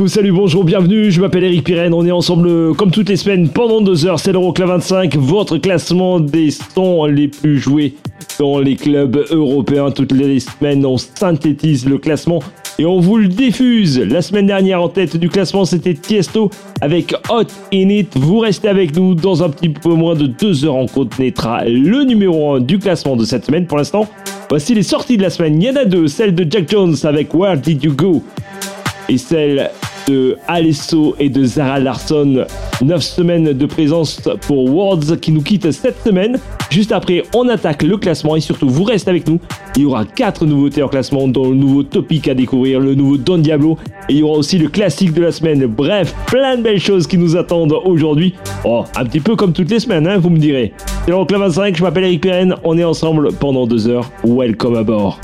Coucou, salut, bonjour, bienvenue, je m'appelle Eric Pirenne, on est ensemble euh, comme toutes les semaines pendant deux heures, c'est l'Euroclub 25, votre classement des sons les plus joués dans les clubs européens. Toutes les semaines, on synthétise le classement et on vous le diffuse. La semaine dernière, en tête du classement, c'était Tiesto avec Hot In It. Vous restez avec nous dans un petit peu moins de deux heures, on connaîtra le numéro 1 du classement de cette semaine. Pour l'instant, voici les sorties de la semaine. Il y en a deux, celle de Jack Jones avec Where Did You Go et celle de Alesso et de Zara Larson. 9 semaines de présence pour Worlds qui nous quitte cette semaine. Juste après, on attaque le classement et surtout, vous restez avec nous. Il y aura 4 nouveautés en classement, dont le nouveau topic à découvrir, le nouveau Don Diablo et il y aura aussi le classique de la semaine. Bref, plein de belles choses qui nous attendent aujourd'hui. Oh, un petit peu comme toutes les semaines, hein, vous me direz. C'est l'Euroclub 25, je m'appelle Eric Perrin, on est ensemble pendant 2 heures. Welcome à bord.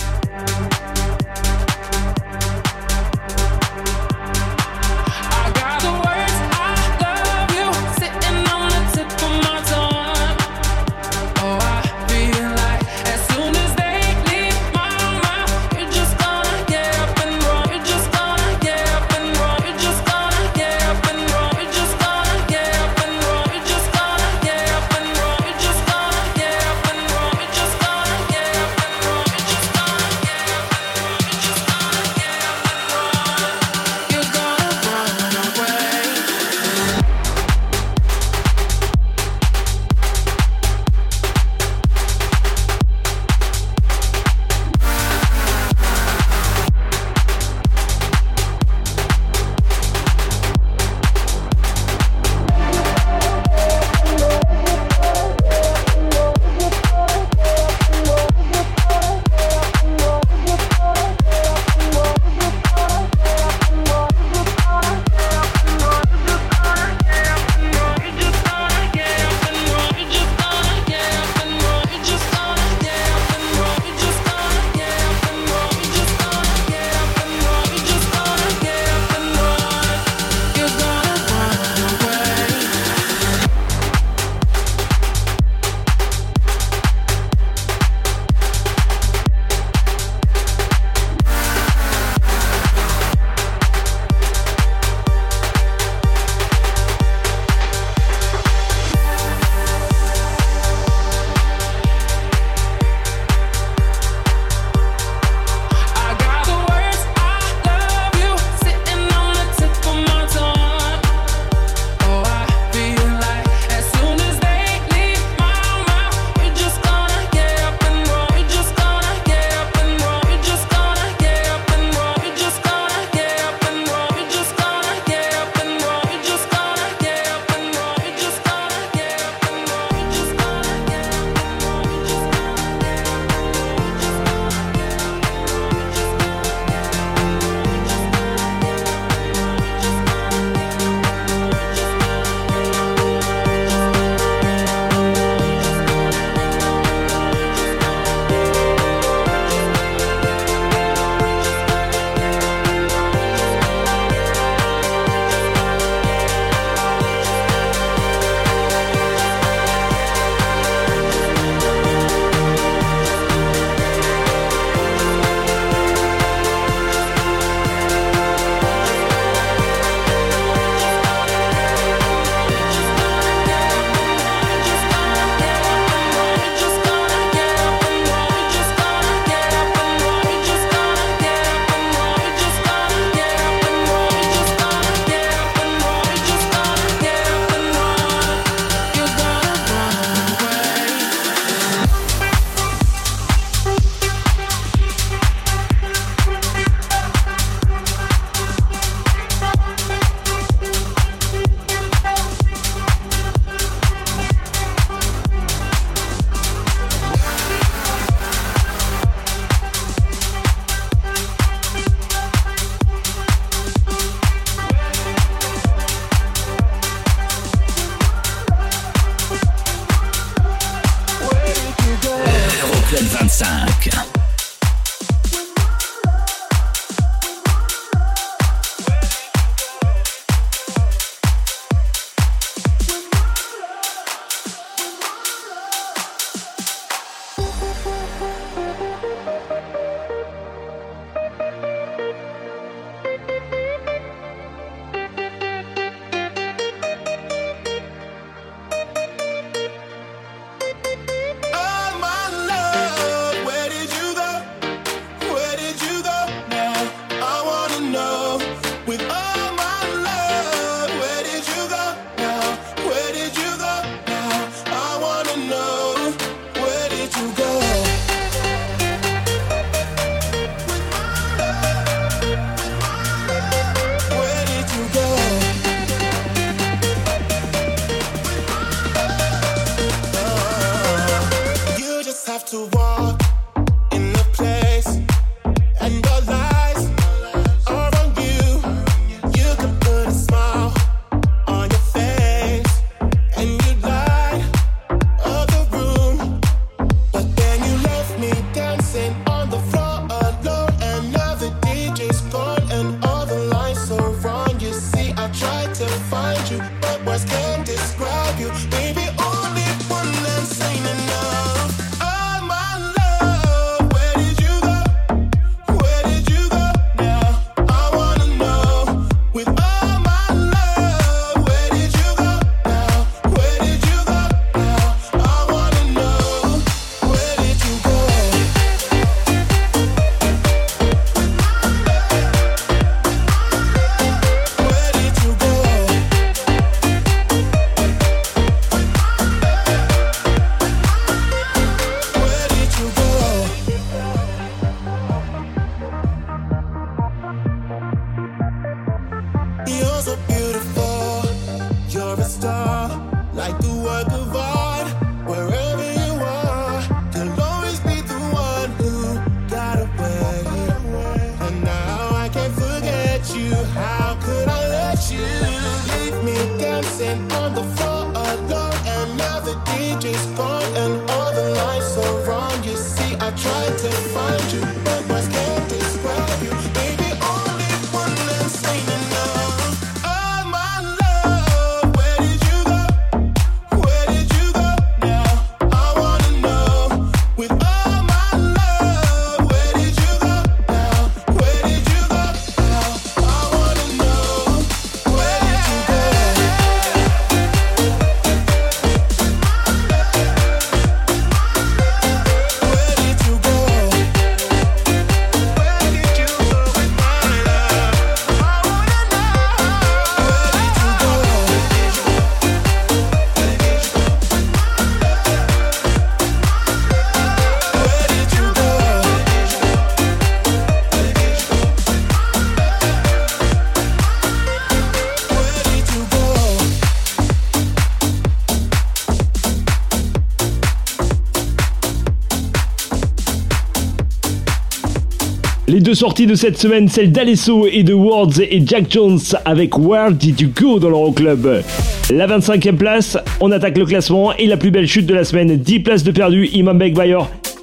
deux sorties de cette semaine, celle d'Alesso et de Words et Jack Jones avec Where Did You Go dans l'Euroclub. La 25e place, on attaque le classement et la plus belle chute de la semaine, 10 places de perdu, Imam Bayer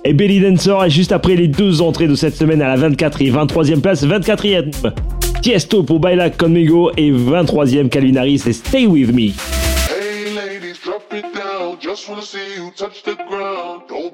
et Belly Dancer est juste après les deux entrées de cette semaine à la 24 et 23e place, 24e Tiesto pour Baila Conmigo et 23e Calvin et Stay With Me.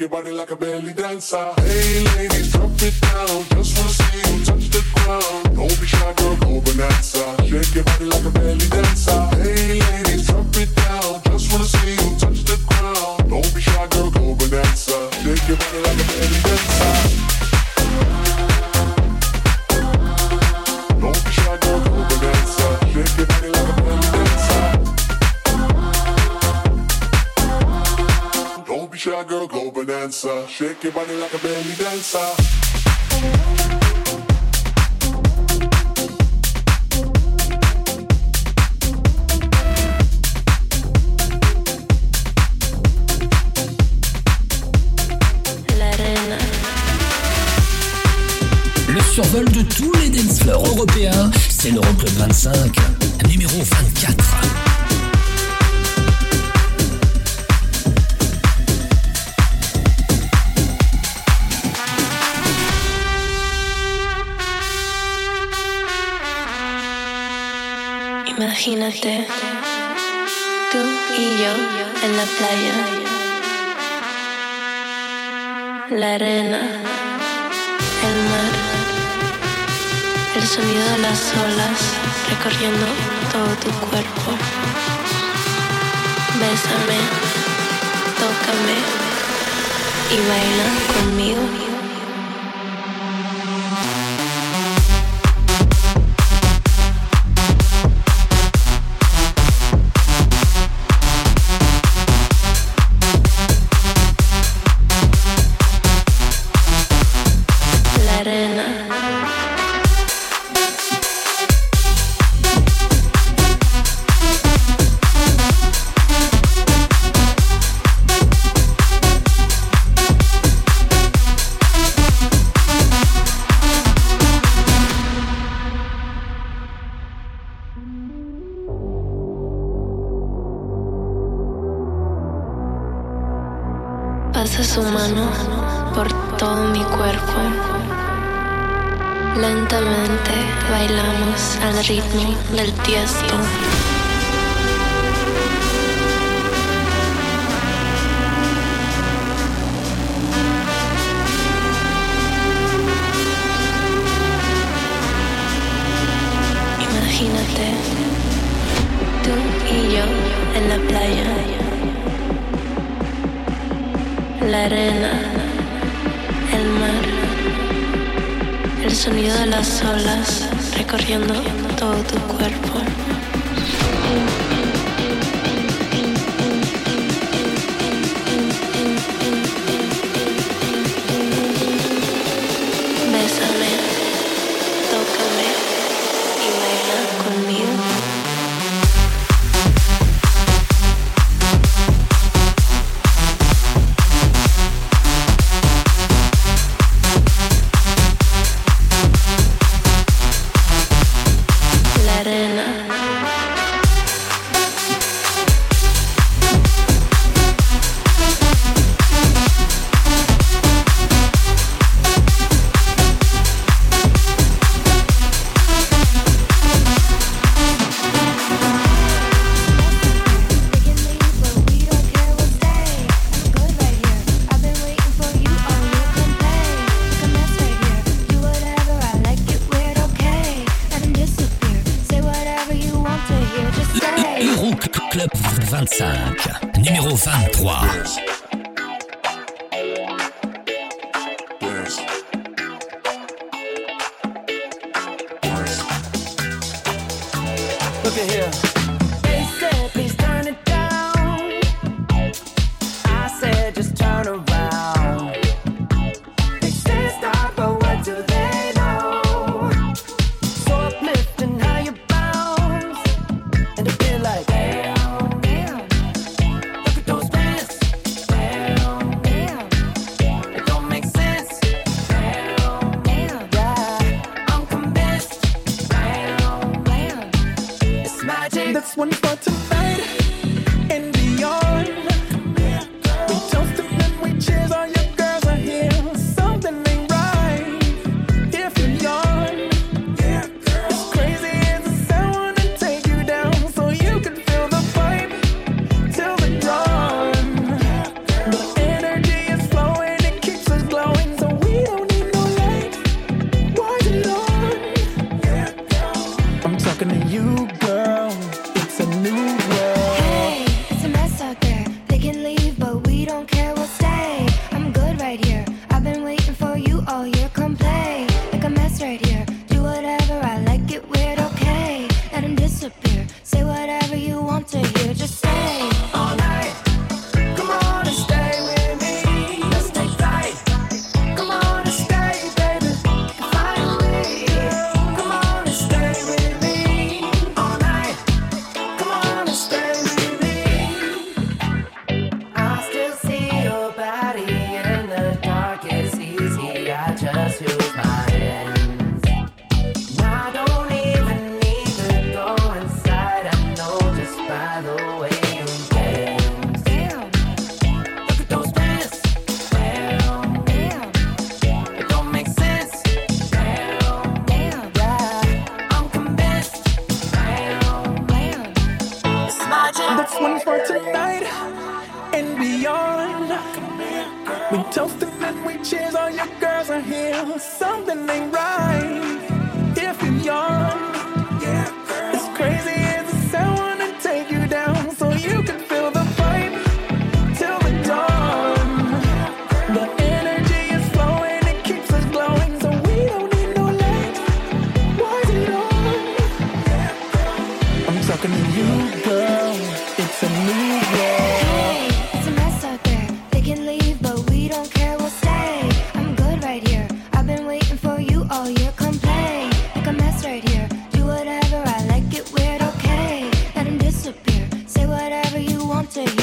your body like a belly dancer. Hey, lady.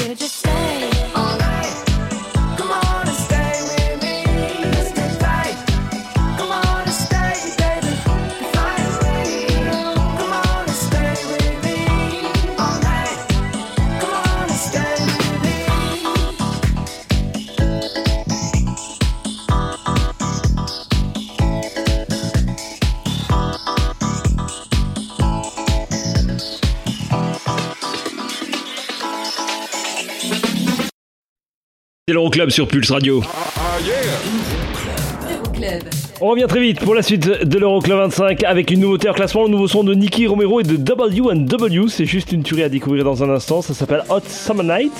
You're just l'Euroclub sur Pulse Radio. On revient très vite pour la suite de l'Euroclub 25 avec une nouveauté en classement, le nouveau son de Nicky Romero et de W&W. C'est juste une tuerie à découvrir dans un instant. Ça s'appelle Hot Summer Night.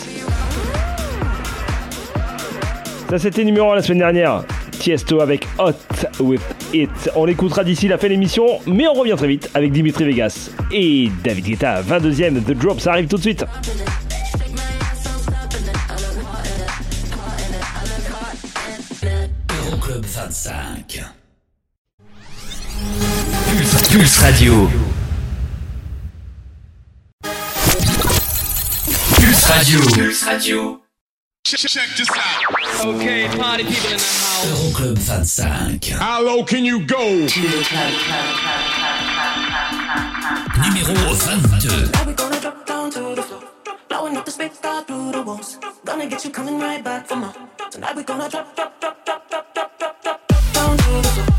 Ça c'était numéro 1 la semaine dernière. Tiesto avec Hot With It. On l'écoutera d'ici la fin de l'émission, mais on revient très vite avec Dimitri Vegas et David Guetta. 22ème The Drop, ça arrive tout de suite. Euroclub 25. Pulse, Pulse Radio. Pulse Radio. Pulse Radio. Okay, party people in the house. Euroclub 25. How low can you go? Numéro 22. Now we gonna drop down to the floor? Blowing up the speaker through the walls. Gonna get you coming right back for more. Tonight we gonna drop, drop, drop, drop, drop, drop, drop, drop love.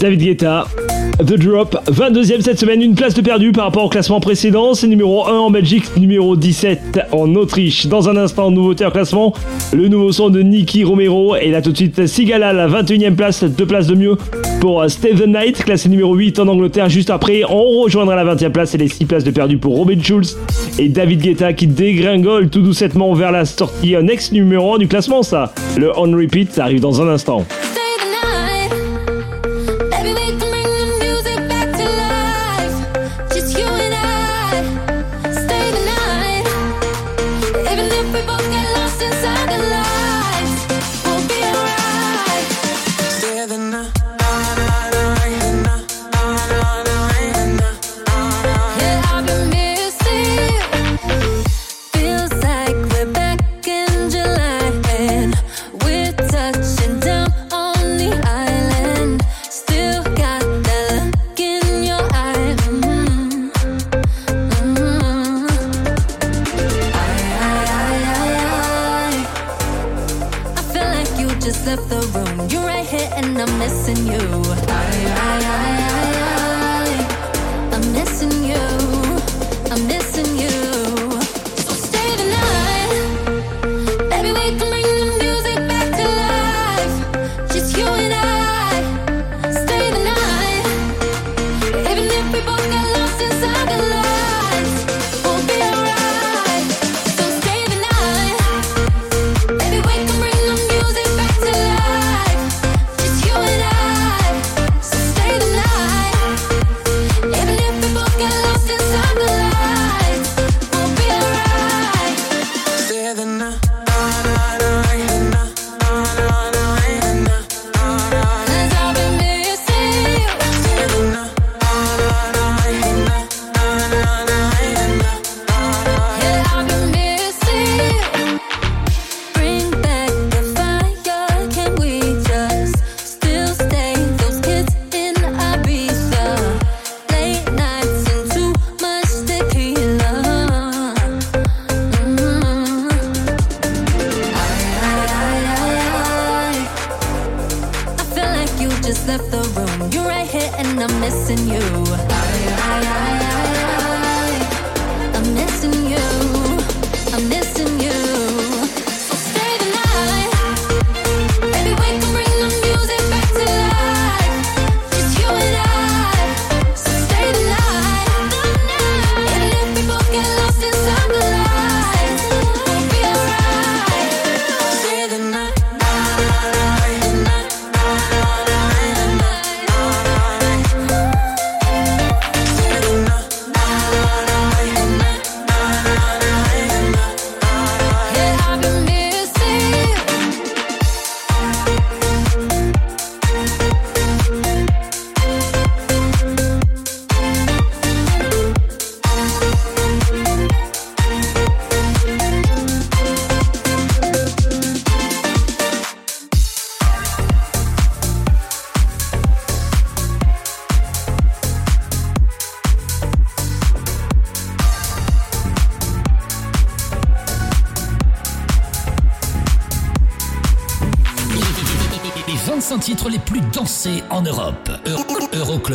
David Guetta, The Drop, 22ème cette semaine, une place de perdu par rapport au classement précédent. C'est numéro 1 en Belgique, numéro 17 en Autriche. Dans un instant, nouveauté en classement, le nouveau son de Nicky Romero. Et là tout de suite, Sigala, la 21ème place, deux places de mieux pour Stay the Night, classé numéro 8 en Angleterre. Juste après, on rejoindra la 20ème place et les 6 places de perdu pour Robin Schulz et David Guetta qui dégringole tout doucement vers la sortie euh, next numéro 1 du classement. Ça, le on repeat, ça arrive dans un instant.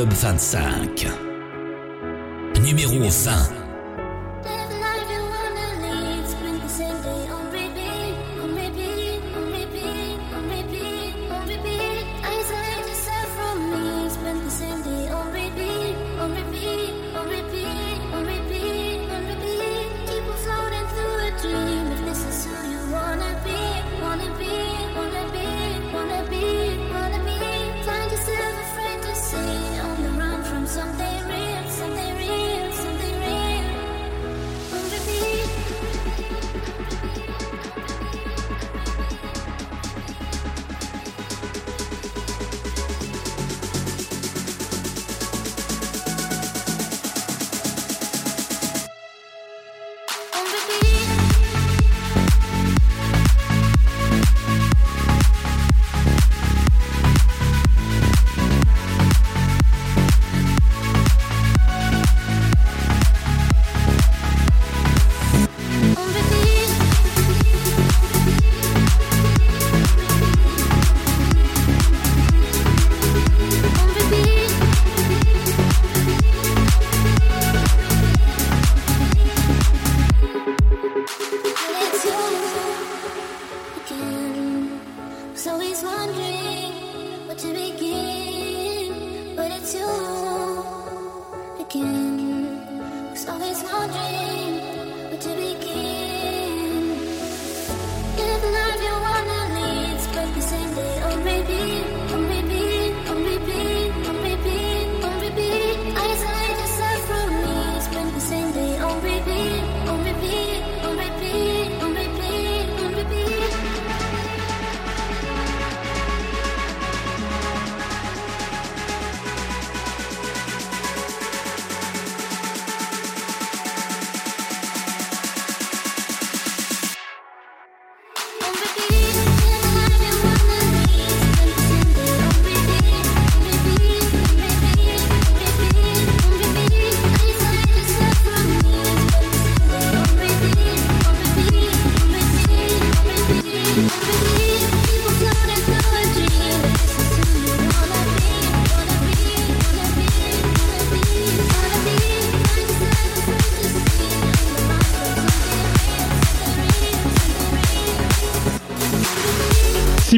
Club 25.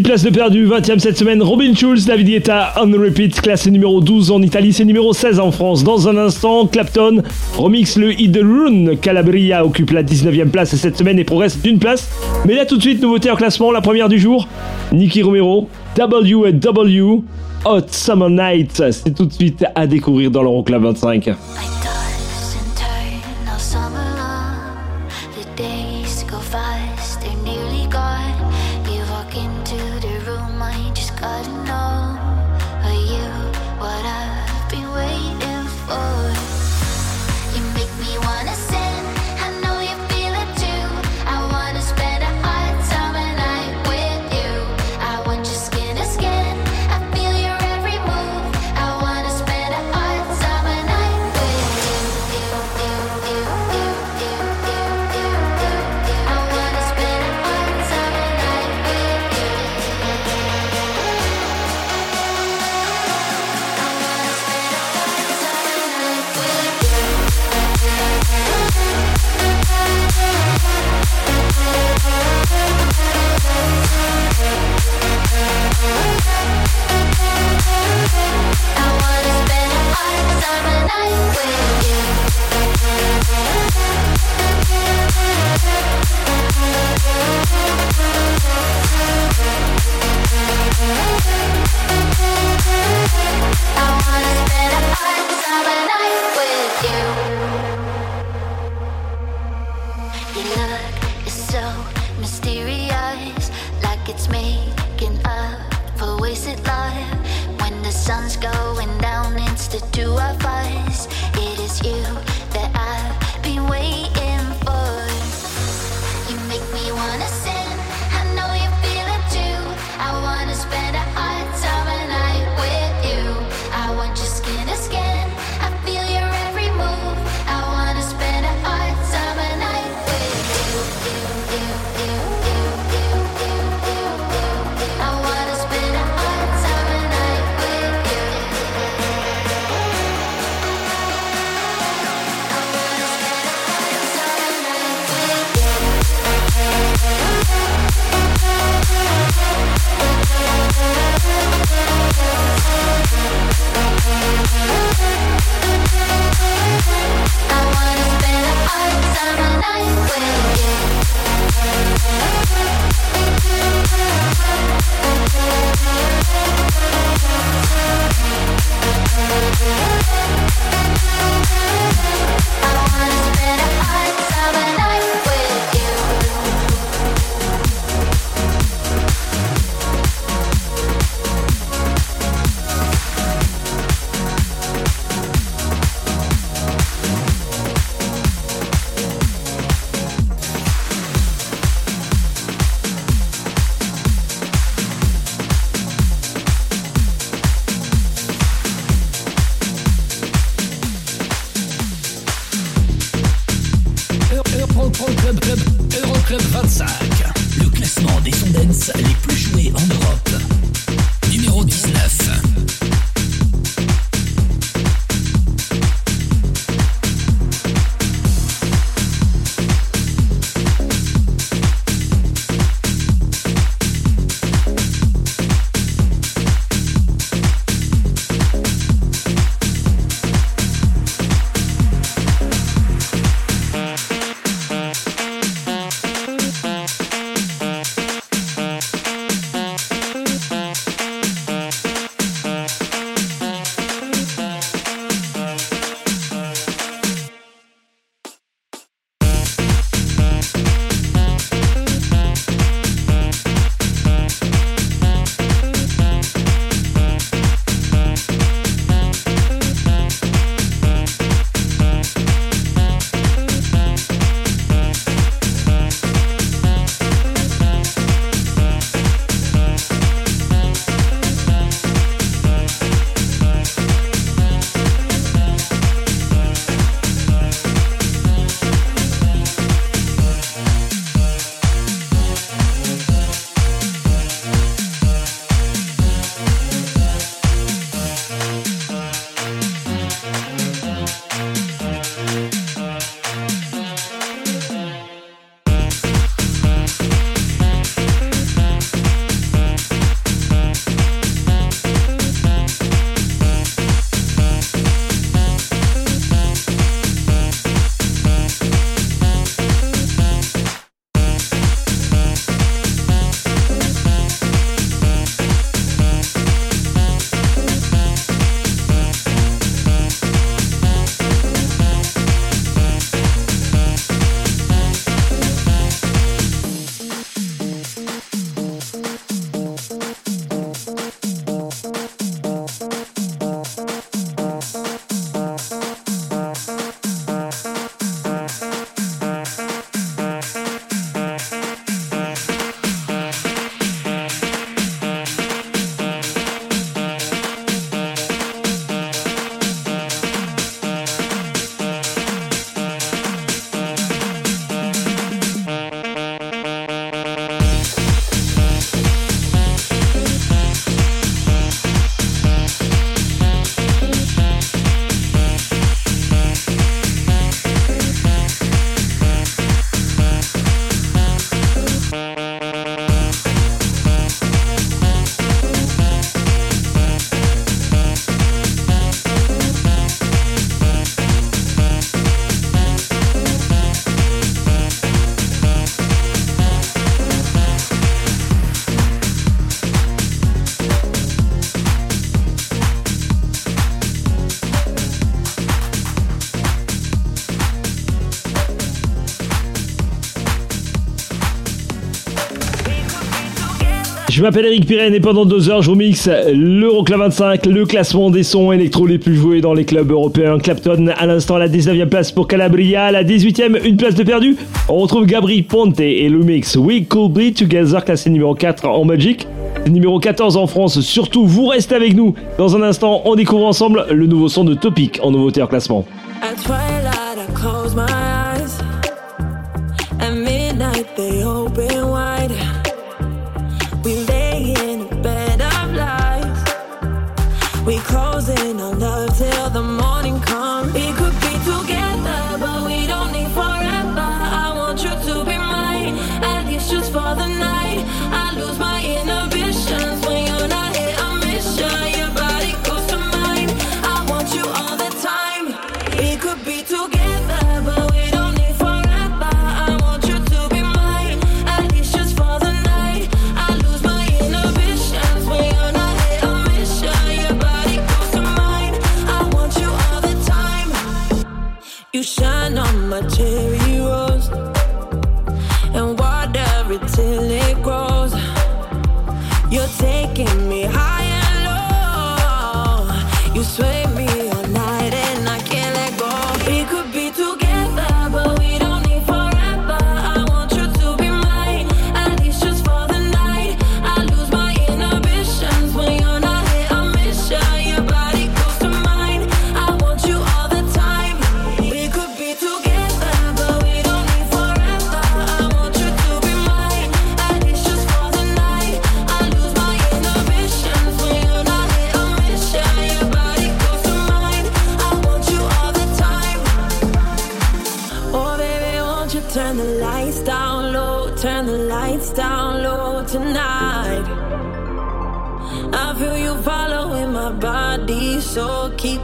place de perdu, 20ème cette semaine, Robin Schulz, David Guetta, On Repeat, classé numéro 12 en Italie, c'est numéro 16 en France. Dans un instant, Clapton remix le hit de Calabria occupe la 19ème place cette semaine et progresse d'une place. Mais là tout de suite, nouveauté en classement, la première du jour, Nicky Romero, W&W, Hot Summer Night. C'est tout de suite à découvrir dans l'Euroclub 25. Je m'appelle Eric Pirenne et pendant deux heures, je vous mixe l'Euroclub 25, le classement des sons électro les plus joués dans les clubs européens. Clapton, à l'instant, la 19e place pour Calabria, la 18e, une place de perdu. On retrouve Gabri Ponte et le mix We Could Be Together, classé numéro 4 en Belgique, numéro 14 en France. Surtout, vous restez avec nous. Dans un instant, on découvre ensemble le nouveau son de Topic en nouveauté en classement.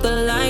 The lights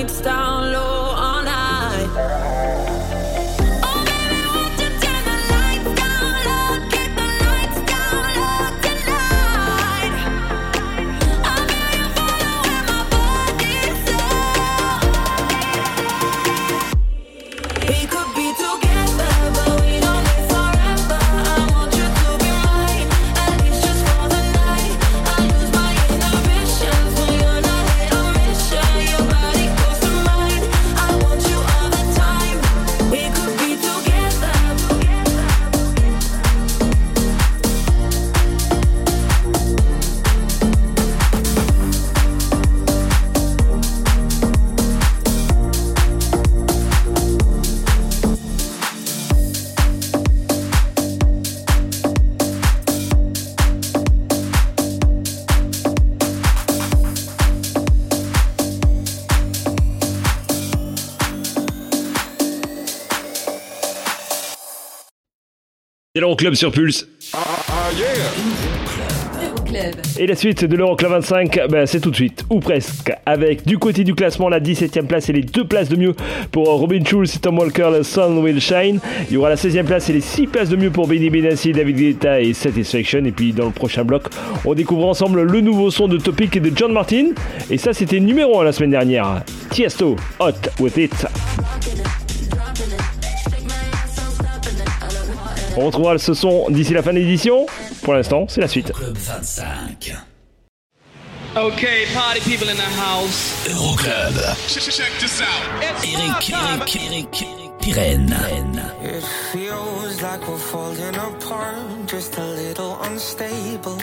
l'Euroclub sur Pulse. Et la suite de l'Euroclub 25, ben, c'est tout de suite, ou presque, avec du côté du classement la 17ème place et les deux places de mieux pour Robin Schulz et Tom Walker, Sun Will Shine. Il y aura la 16ème place et les 6 places de mieux pour Benny Benassi, David Guetta et Satisfaction. Et puis dans le prochain bloc, on découvre ensemble le nouveau son de Topic et de John Martin. Et ça, c'était numéro 1 la semaine dernière. Tiesto, Hot With It. On retrouvera ce son d'ici la fin de l'édition. Pour l'instant, c'est la suite. Club 25. Okay, party people in the house. Euroclub. Check this out. Eric, Eric, Eric, Pirenne. It feels like we're falling apart, just a little unstable.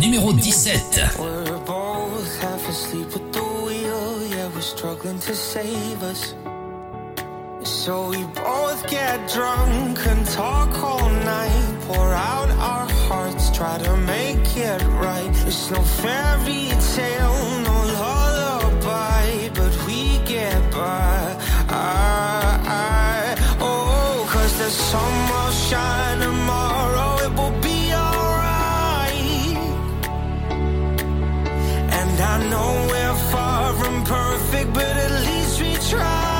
Numéro 17. We're both half asleep at the wheel, yeah, we're struggling to save us. So we both get drunk and talk all night, pour out our hearts, try to make it right. It's no fairy tale, no lullaby, but we get by. I, I, oh, cause the sun will shine tomorrow, it will be alright. And I know we're far from perfect, but at least we tried.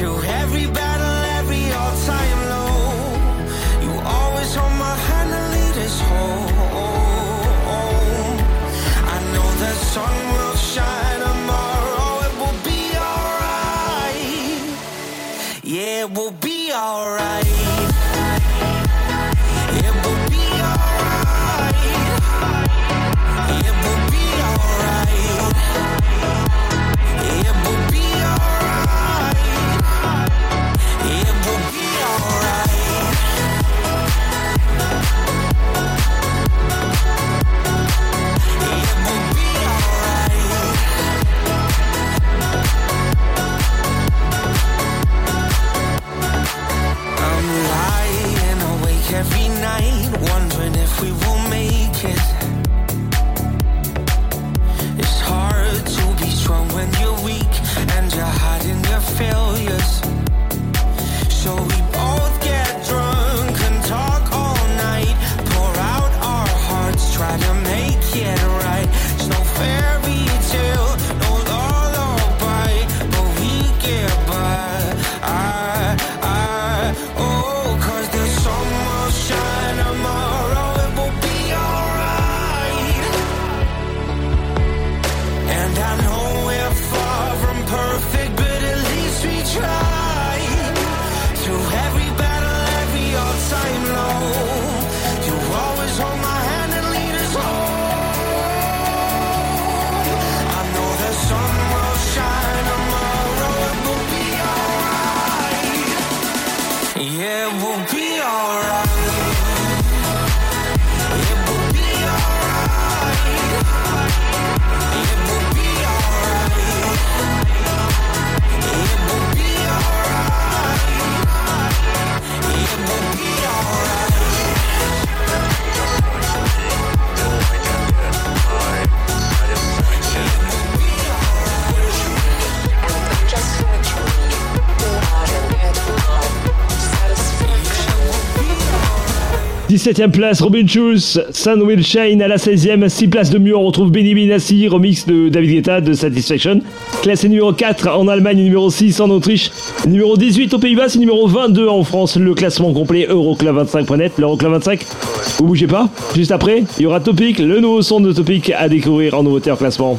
Through every battle, every all-time low, you always hold my hand and lead us home. I know the sun will shine tomorrow, it will be alright. Yeah, it will be alright. Every night, wondering if we will make it. It's hard to be strong when you're weak and you're hiding 17ème place, Robin Schulz, Sun Will Shine à la 16ème. 6 places de mieux, on retrouve Benny Benassi, remix de David Guetta de Satisfaction. Classé numéro 4 en Allemagne, numéro 6 en Autriche, numéro 18 aux Pays-Bas, numéro 22 en France. Le classement complet Euroclub25.net. L'Euroclub 25, vous bougez pas. Juste après, il y aura Topic, le nouveau son de Topic à découvrir en nouveauté en classement.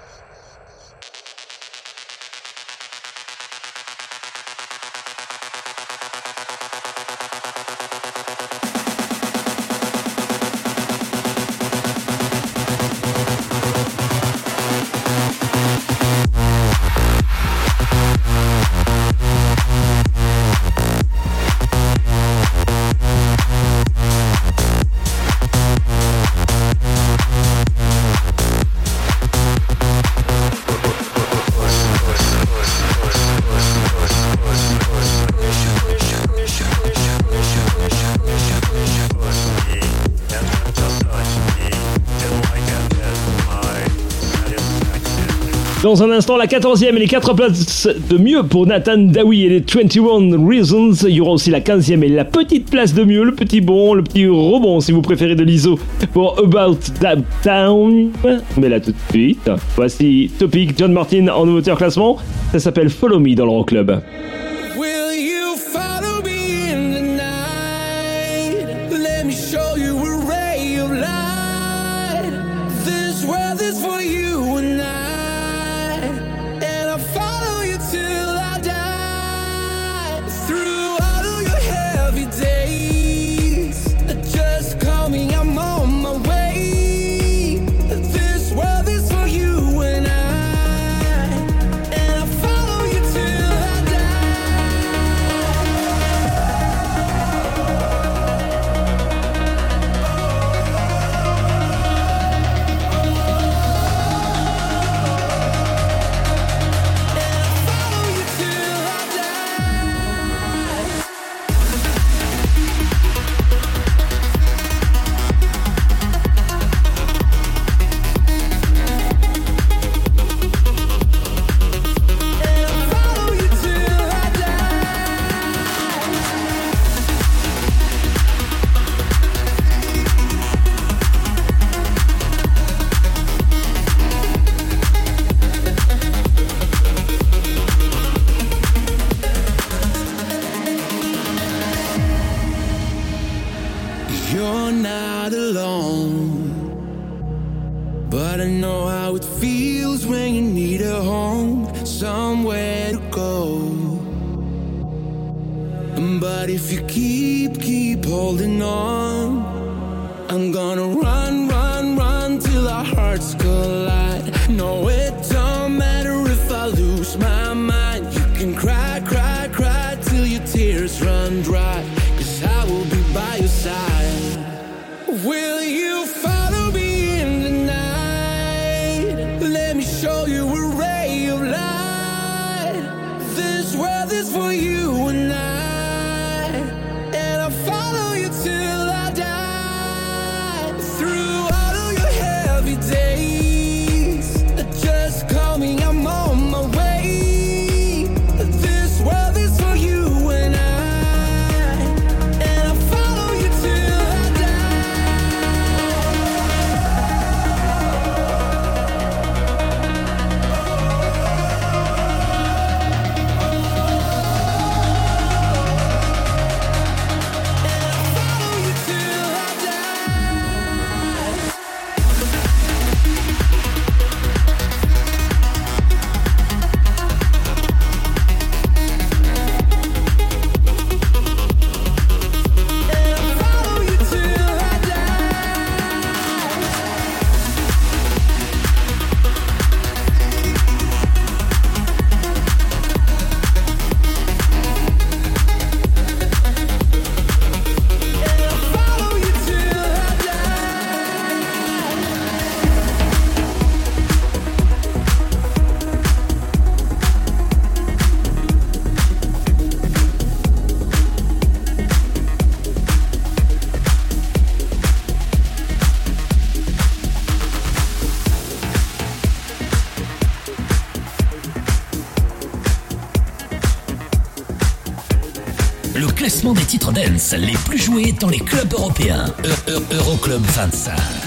Dans un instant, la 14e et les 4 places de mieux pour Nathan Dawi et les 21 Reasons. Il y aura aussi la 15e et la petite place de mieux, le petit bon, le petit rebond si vous préférez de l'ISO pour About That Town. Mais là tout de suite, voici Topic John Martin en en classement. Ça s'appelle Follow Me dans le Club. les plus joués dans les clubs européens. E, e, Euroclub -Euro 25.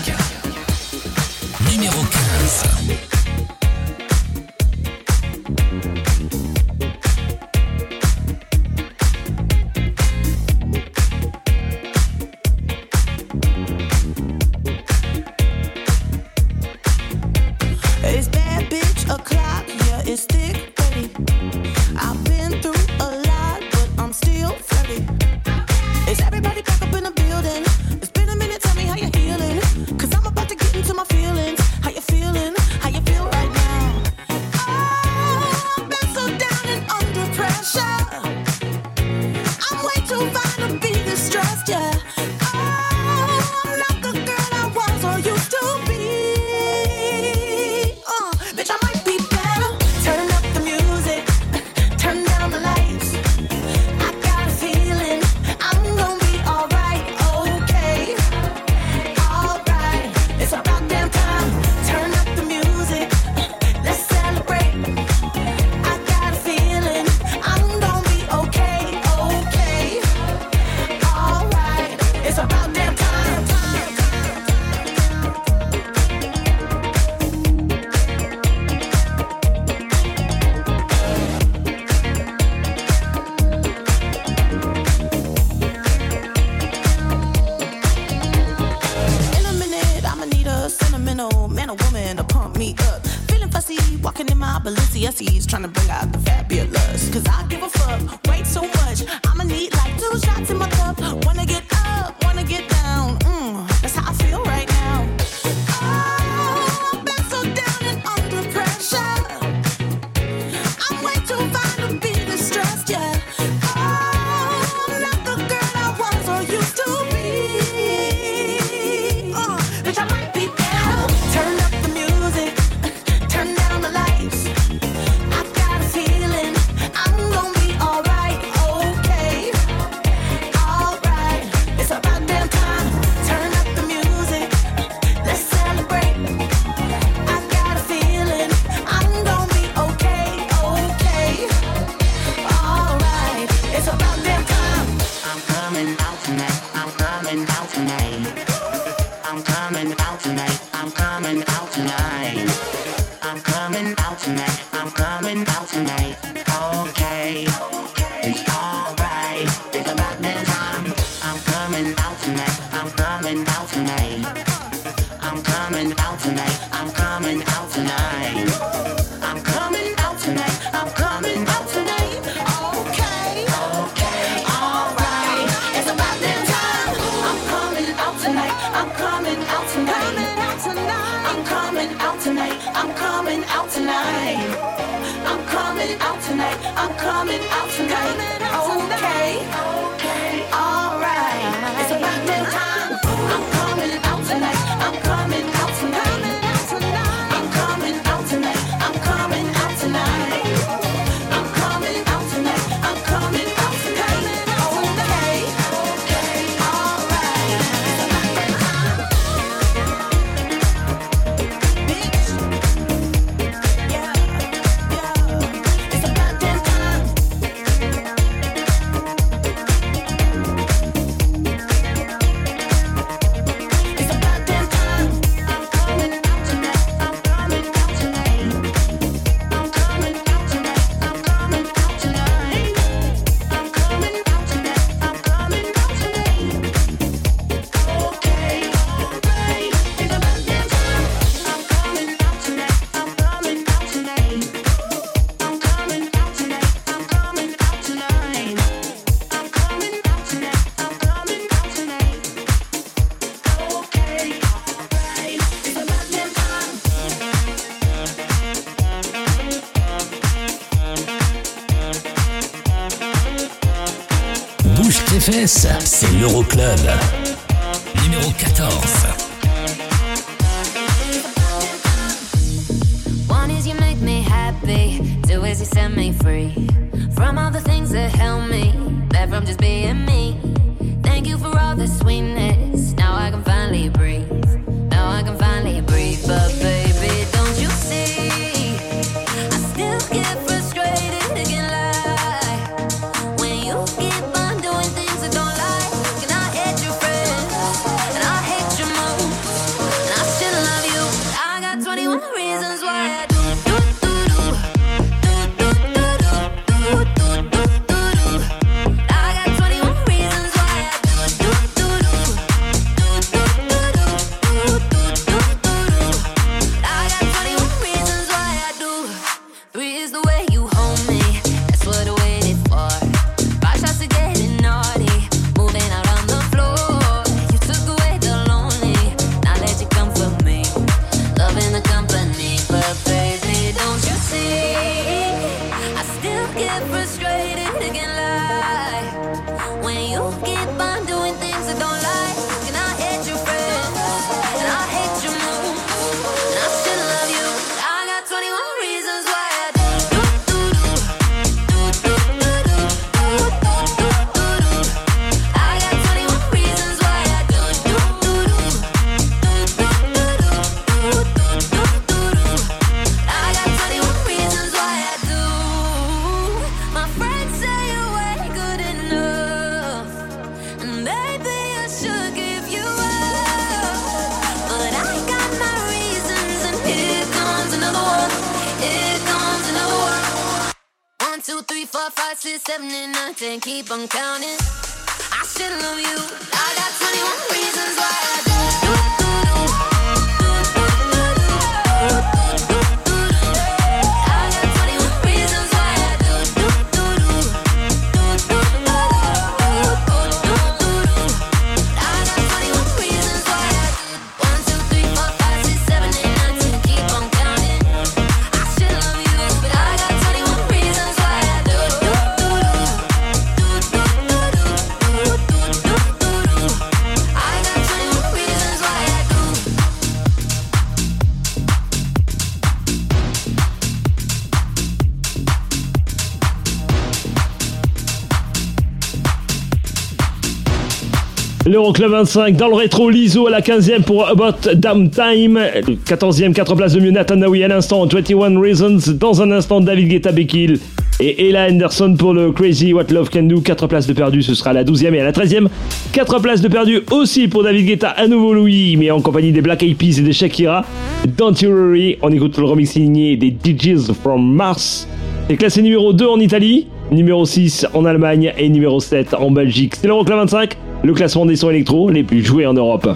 bouge tes fesses, c'est l'Euroclub. Numéro 14. One is you make me happy, two is you set me free. From all the things that help me, from just being me. Thank you for all the sweetness, now I can finally breathe. Euroclub 25. Dans le rétro, Lizzo à la 15e pour About Damn Time. 14e, 4 places de mieux, Nathan Naoui à l'instant, 21 Reasons. Dans un instant, David Guetta Bekil et Ella Anderson pour le Crazy What Love Can Do. 4 places de perdu, ce sera à la 12e et à la 13e. 4 places de perdu aussi pour David Guetta, à nouveau Louis, mais en compagnie des Black Eyed Peas et des Shakira. Don't You Worry, on écoute le remix signé des DJs from Mars. C'est classé numéro 2 en Italie, numéro 6 en Allemagne et numéro 7 en Belgique. C'est l'Euroclub 25 le classement des sons électro les plus joués en Europe.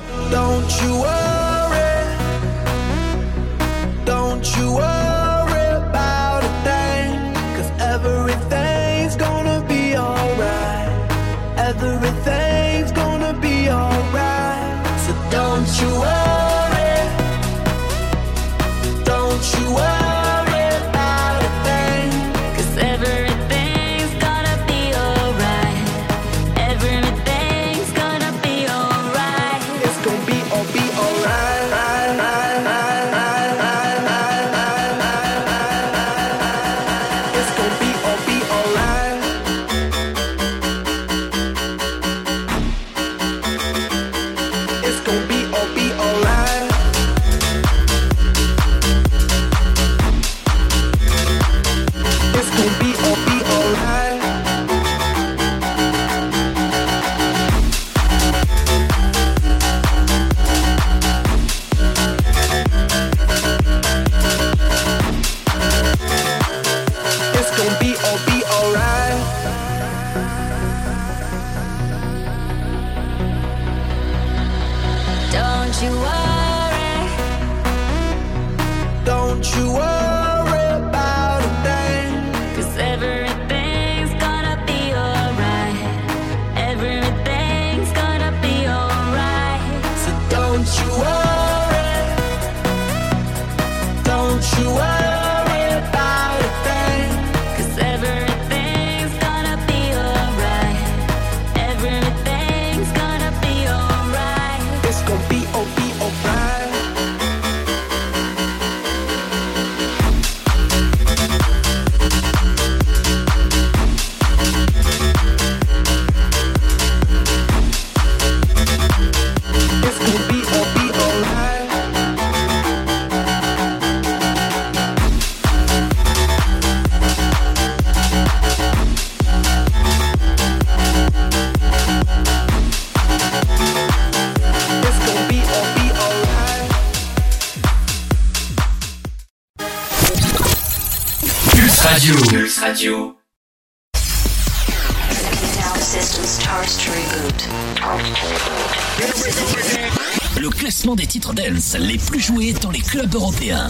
club européen.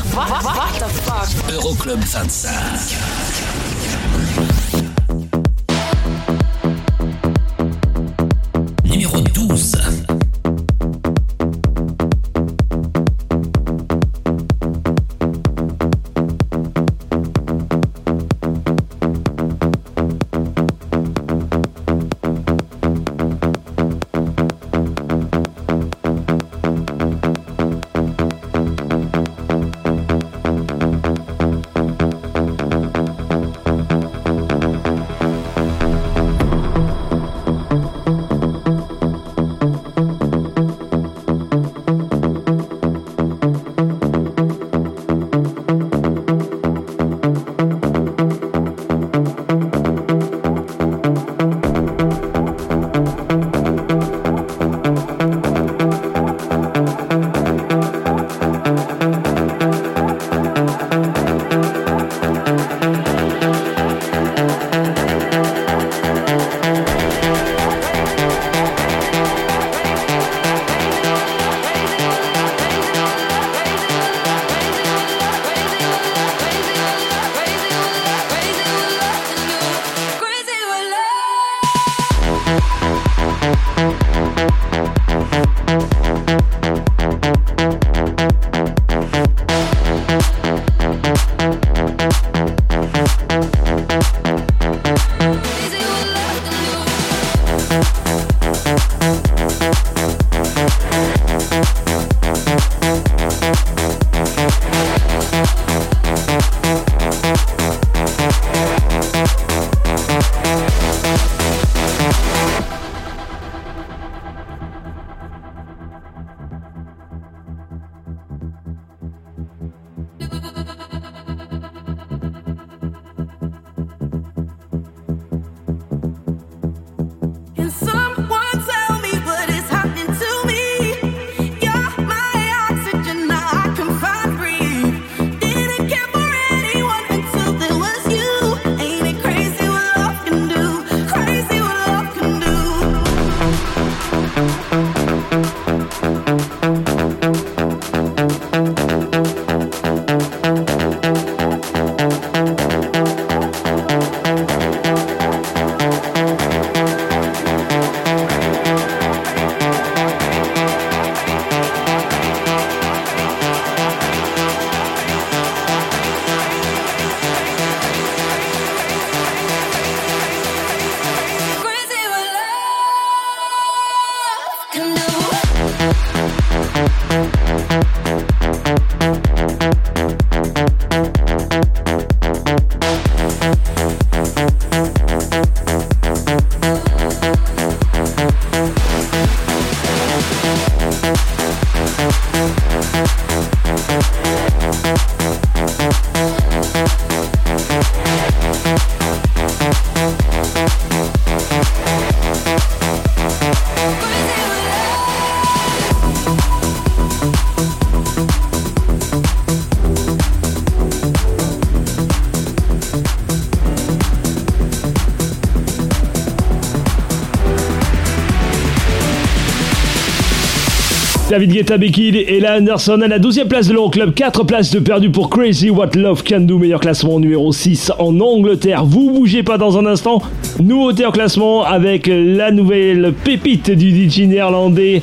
David Guetta, Becky et la Anderson à la 12e place de l'Euroclub. 4 places de perdu pour Crazy What Love Can Do. Meilleur classement numéro 6 en Angleterre. Vous bougez pas dans un instant. Nouveauté en classement avec la nouvelle pépite du DJ néerlandais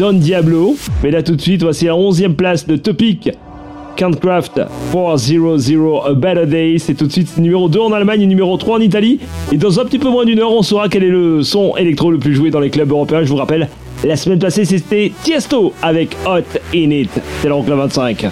Don Diablo. Mais là tout de suite, voici la 11e place de Topic. Craft 400 A Better Day. C'est tout de suite numéro 2 en Allemagne et numéro 3 en Italie. Et dans un petit peu moins d'une heure, on saura quel est le son électro le plus joué dans les clubs européens. Je vous rappelle, la semaine passée, c'était Tiesto avec Hot In It. C'est l'Euroclub 25.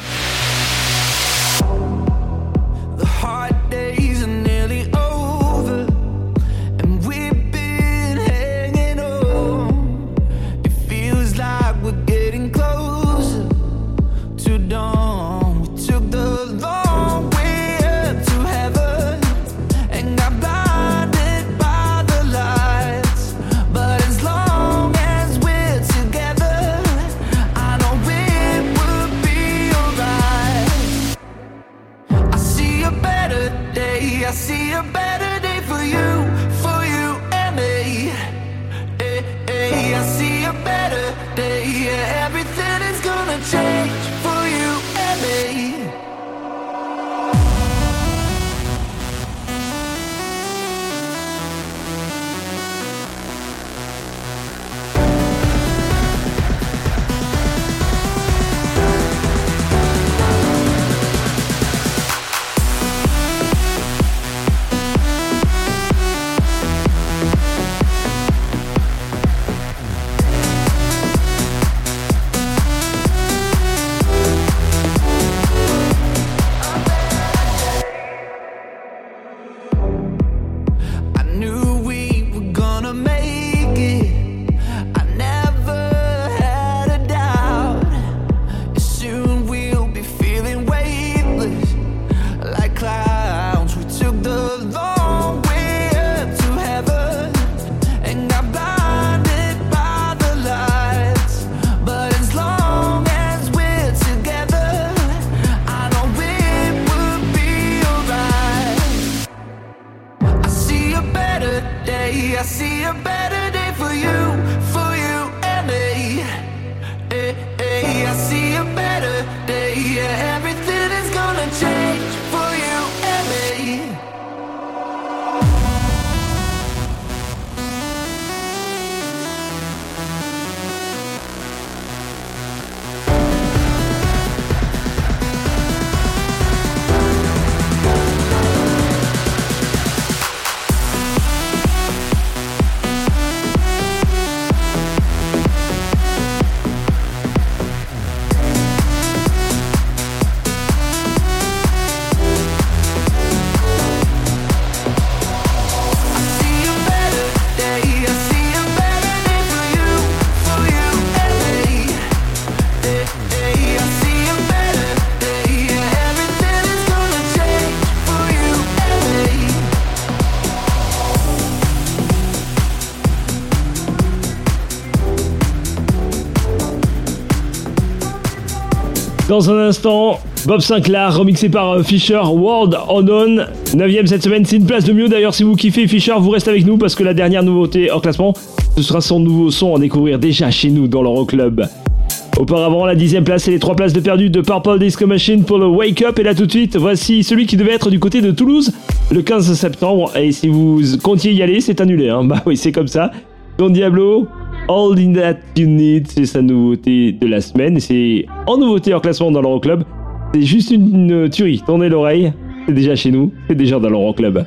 Dans un instant, Bob Sinclair, remixé par euh, Fisher, World Unknown. 9ème cette semaine, c'est une place de mieux. D'ailleurs, si vous kiffez Fisher, vous restez avec nous parce que la dernière nouveauté hors classement, ce sera son nouveau son à découvrir déjà chez nous dans l'Euroclub. Auparavant, la dixième place et les trois places de perdu de Purple Disco Machine pour le Wake Up. Et là tout de suite, voici celui qui devait être du côté de Toulouse le 15 septembre. Et si vous comptiez y aller, c'est annulé. Hein. Bah oui, c'est comme ça. Don Diablo, All in That You Need, c'est sa nouveauté de la semaine. C'est en nouveauté hors classement dans l'Euroclub. C'est juste une, une tuerie. Tournez l'oreille. C'est déjà chez nous. C'est déjà dans l'Euroclub.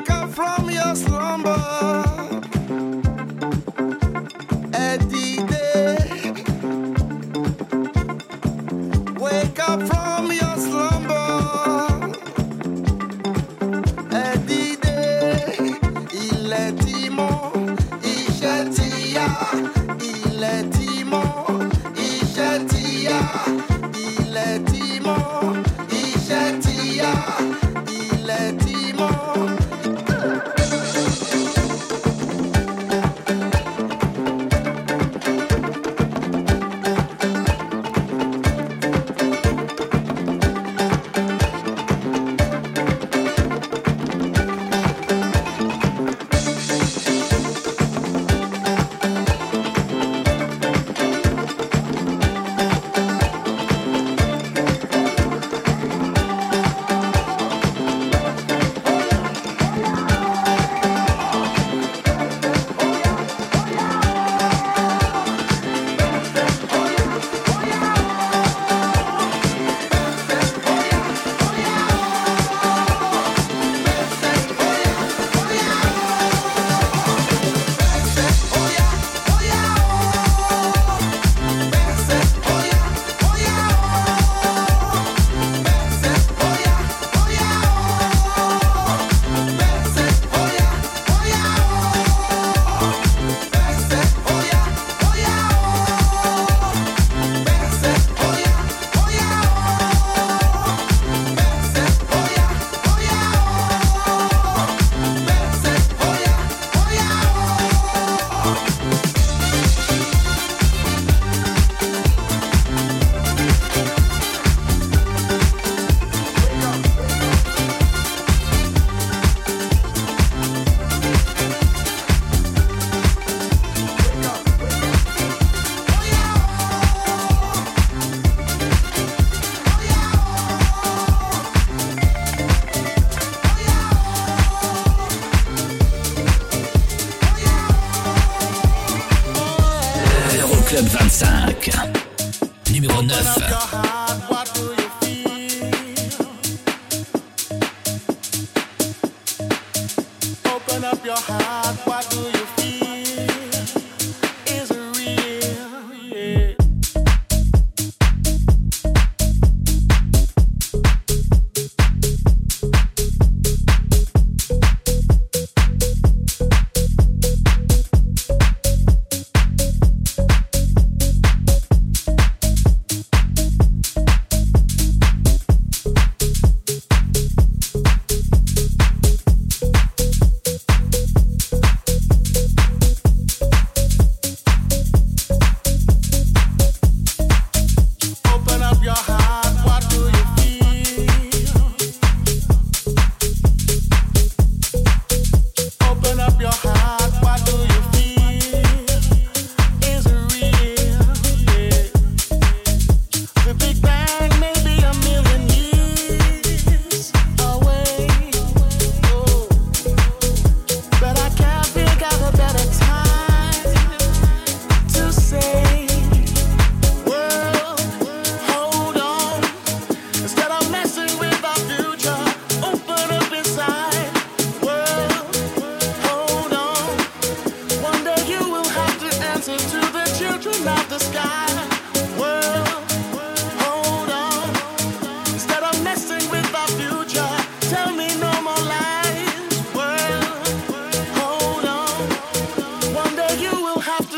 Wake up from your slumber.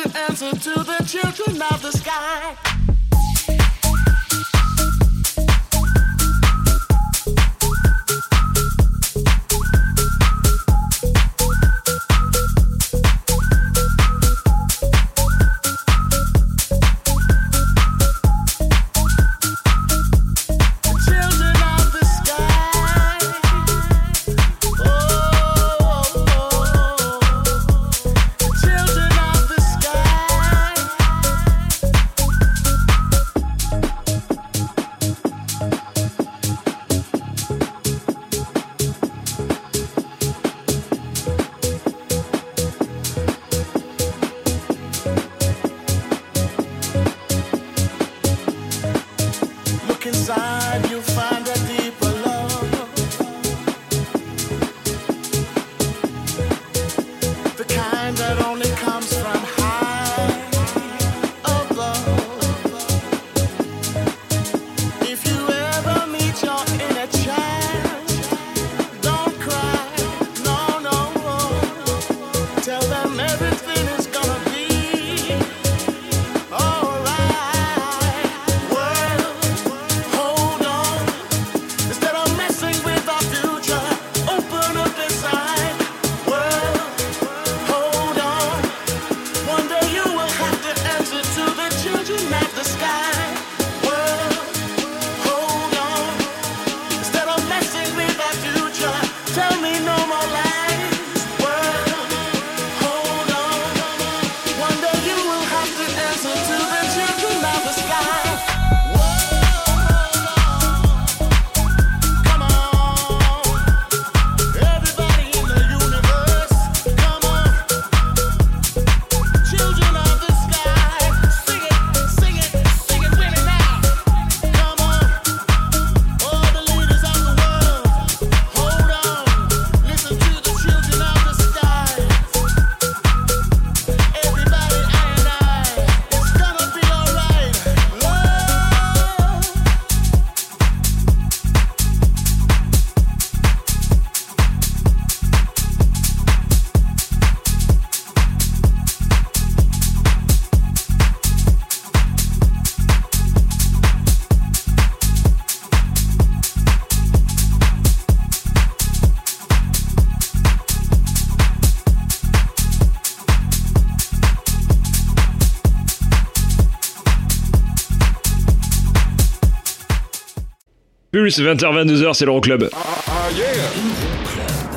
To answer to the children of the sky. Pulse, 20h-22h, c'est l'Euroclub.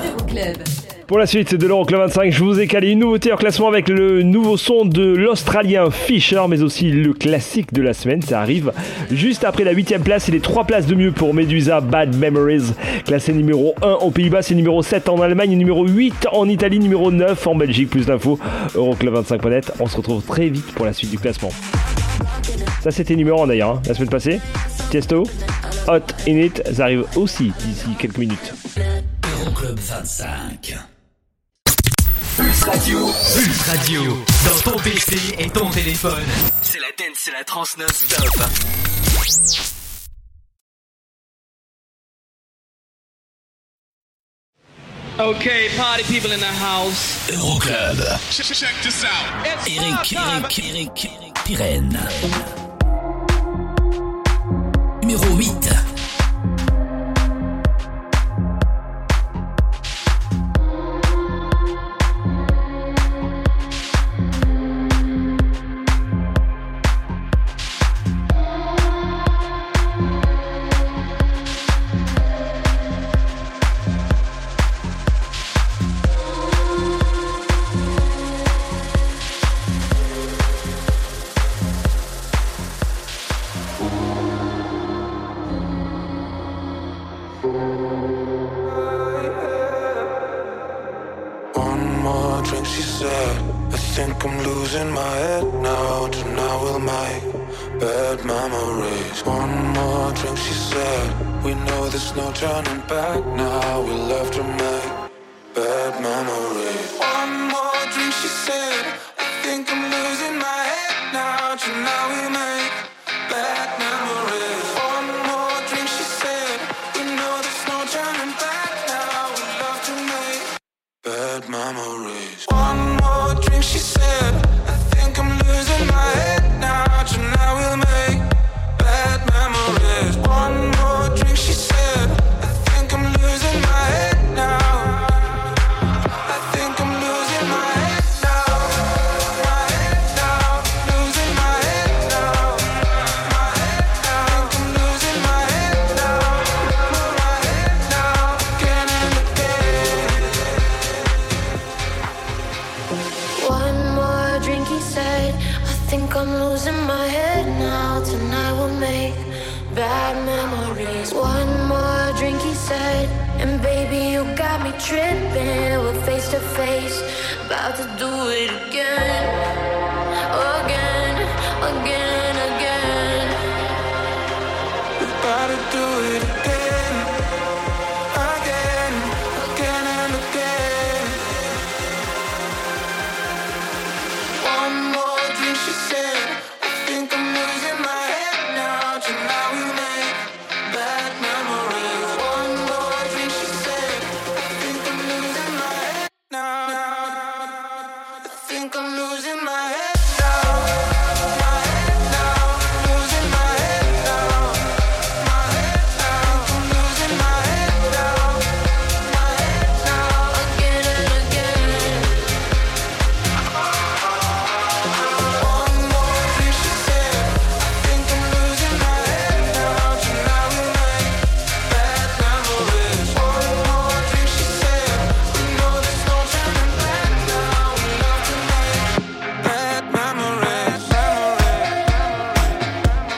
Euroclub. Pour la suite de l'Euroclub 25, je vous ai calé une nouveauté en classement avec le nouveau son de l'Australien Fisher, mais aussi le classique de la semaine. Ça arrive juste après la 8 place et les 3 places de mieux pour Medusa Bad Memories. Classé numéro 1 aux Pays-Bas, c'est numéro 7 en Allemagne, numéro 8 en Italie, numéro 9 en Belgique. Plus d'infos, Euroclub25.net. On se retrouve très vite pour la suite du classement. Ça, c'était numéro 1 d'ailleurs, hein, la semaine passée. Tiesto, Hot in It, ça arrive aussi d'ici quelques minutes. Euroclub 25. Pulse Radio. Pulse Radio. Dans ton PC et ton téléphone. C'est la dance, c'est la trans non-stop. Okay, party people in the house. Euroclub. Check, check this out. It's Eric. Eric, Eric, Eric Pirenne. Numéro 8.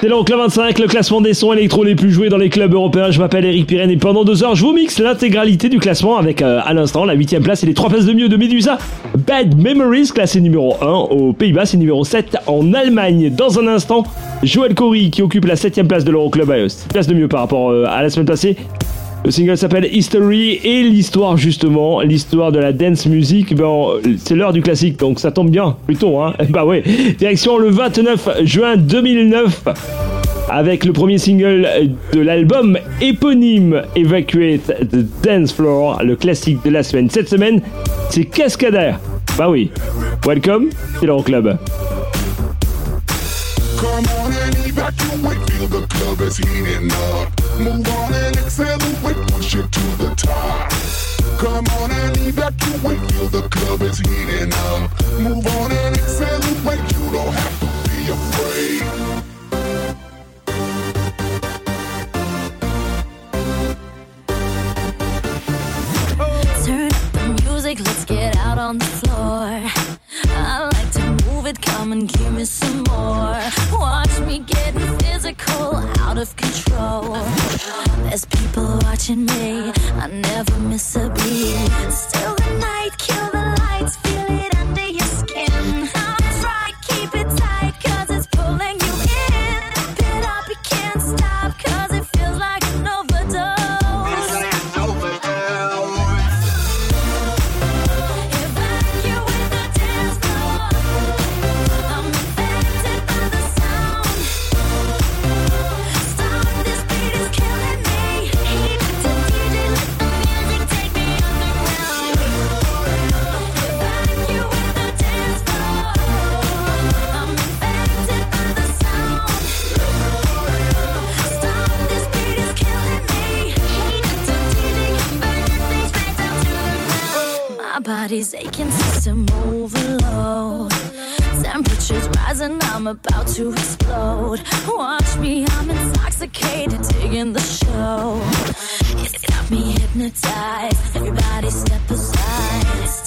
C'est l'Euroclub 25, le classement des sons électro les plus joués dans les clubs européens. Je m'appelle Eric Pirenne et pendant deux heures, je vous mixe l'intégralité du classement avec euh, à l'instant la 8 place et les 3 places de mieux de Medusa. Bad Memories, classé numéro 1 aux Pays-Bas et numéro 7 en Allemagne. Dans un instant, Joël Corey qui occupe la 7 place de l'Euroclub à 6 places de mieux par rapport euh, à la semaine passée. Le single s'appelle History et l'histoire justement, l'histoire de la dance music, c'est l'heure du classique donc ça tombe bien, plutôt hein. Bah ouais, direction le 29 juin 2009 avec le premier single de l'album éponyme Evacuate the Dance Floor, le classique de la semaine. Cette semaine, c'est Cascadeur. Bah oui. Welcome, c'est l'Euroclub. Come on and evacuate, feel the club is heating up. Move on and accelerate, push it to the top. Come on and evacuate, feel the club is heating up. Move on and accelerate, you don't have to be afraid. Turn the music it, come and give me some more. Watch me getting physical, out of control. There's people watching me, I never miss a beat. Still the night killer. body's aching, system overload. Temperatures rising, I'm about to explode. Watch me, I'm intoxicated, digging the show. It's got me hypnotized. Everybody step aside.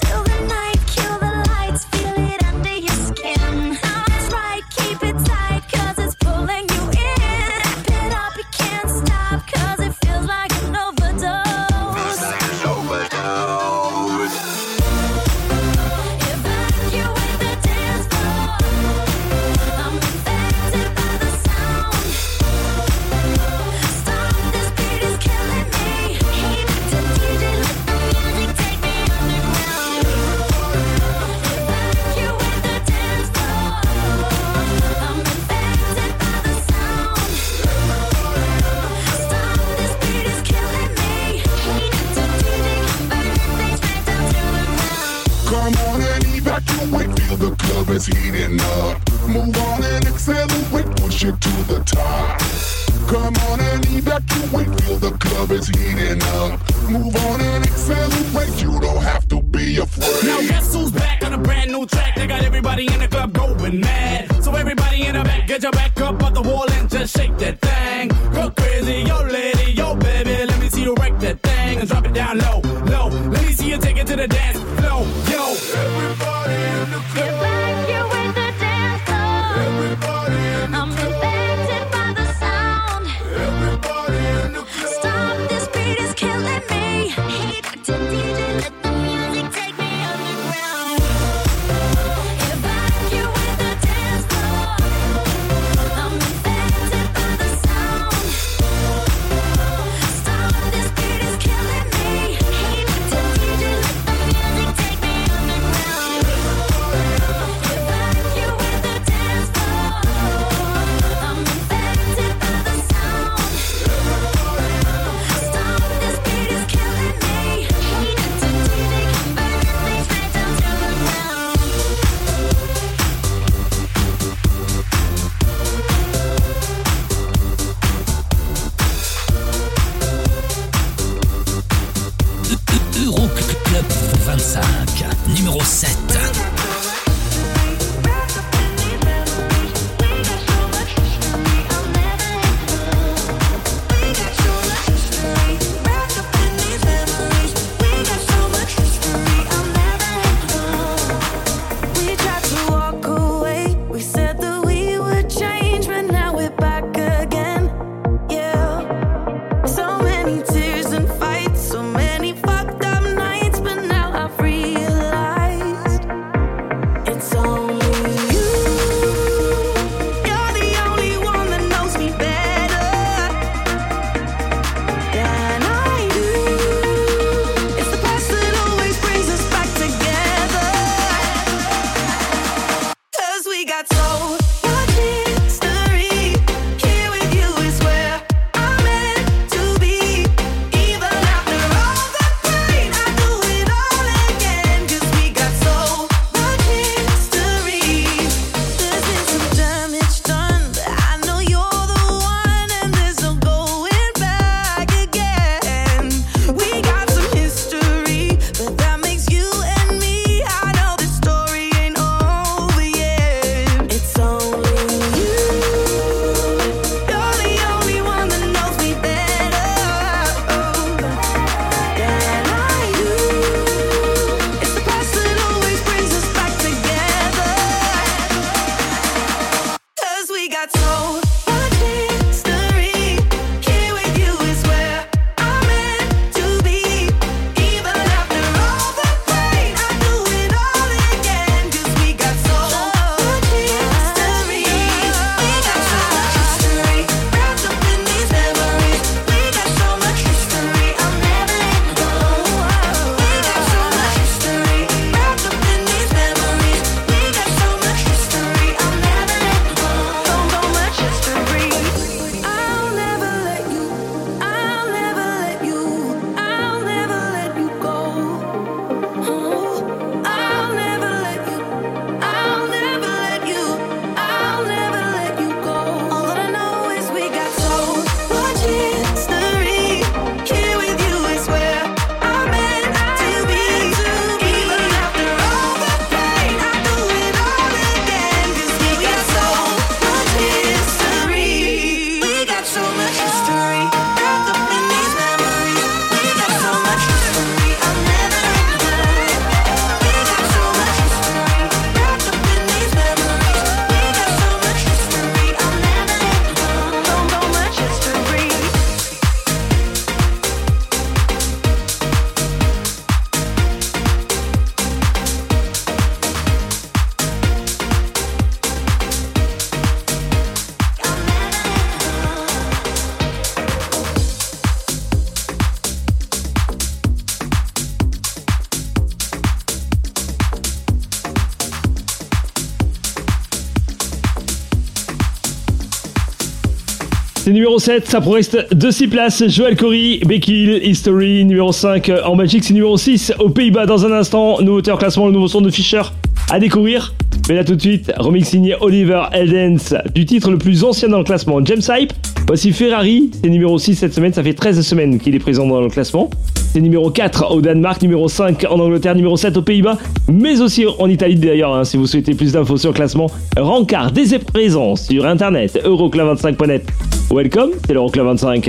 C'est numéro 7, ça progresse de 6 places. Joël Corey, Becky History, numéro 5 en Belgique, c'est numéro 6 aux Pays-Bas dans un instant. Nouveauté en classement, le nouveau son de Fischer à découvrir. Mais là tout de suite, remix signé Oliver Eldens du titre le plus ancien dans le classement, James Hype. Voici Ferrari, c'est numéro 6 cette semaine, ça fait 13 semaines qu'il est présent dans le classement. C'est numéro 4 au Danemark, numéro 5 en Angleterre, numéro 7 aux Pays-Bas, mais aussi en Italie d'ailleurs, hein, si vous souhaitez plus d'infos sur le classement. Rancard dès présent sur internet, euroclub25.net. Welcome, c'est l'Euroclub 25.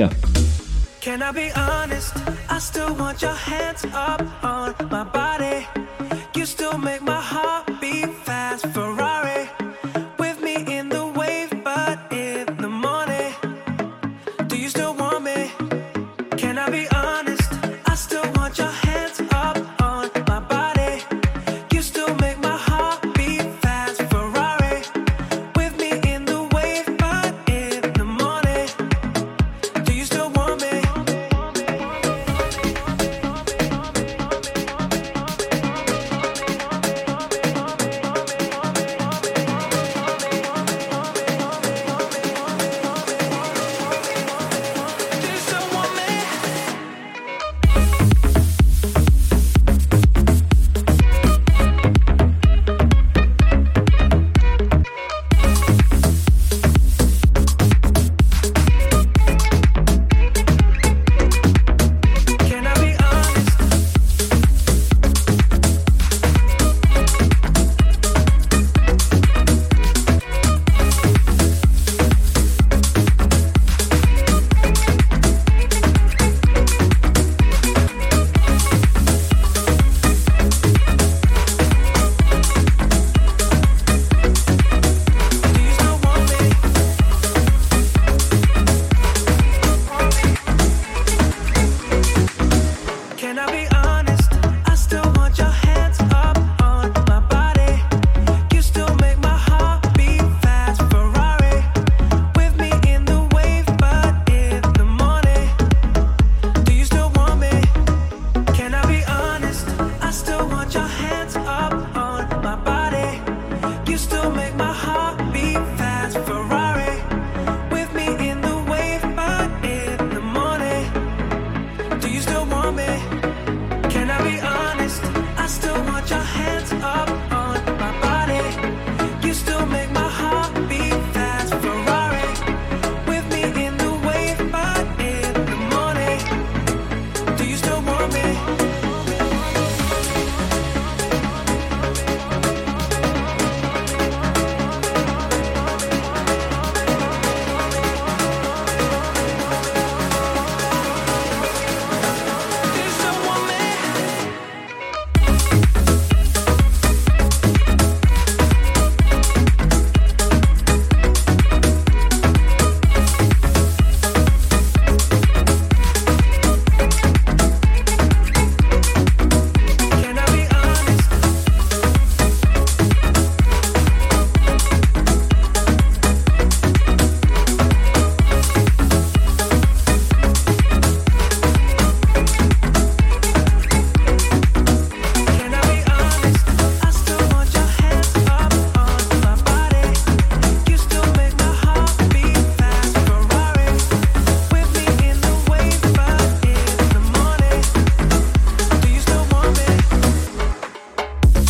Can I be honest? I still want your hands up on my body. You still make my heart beat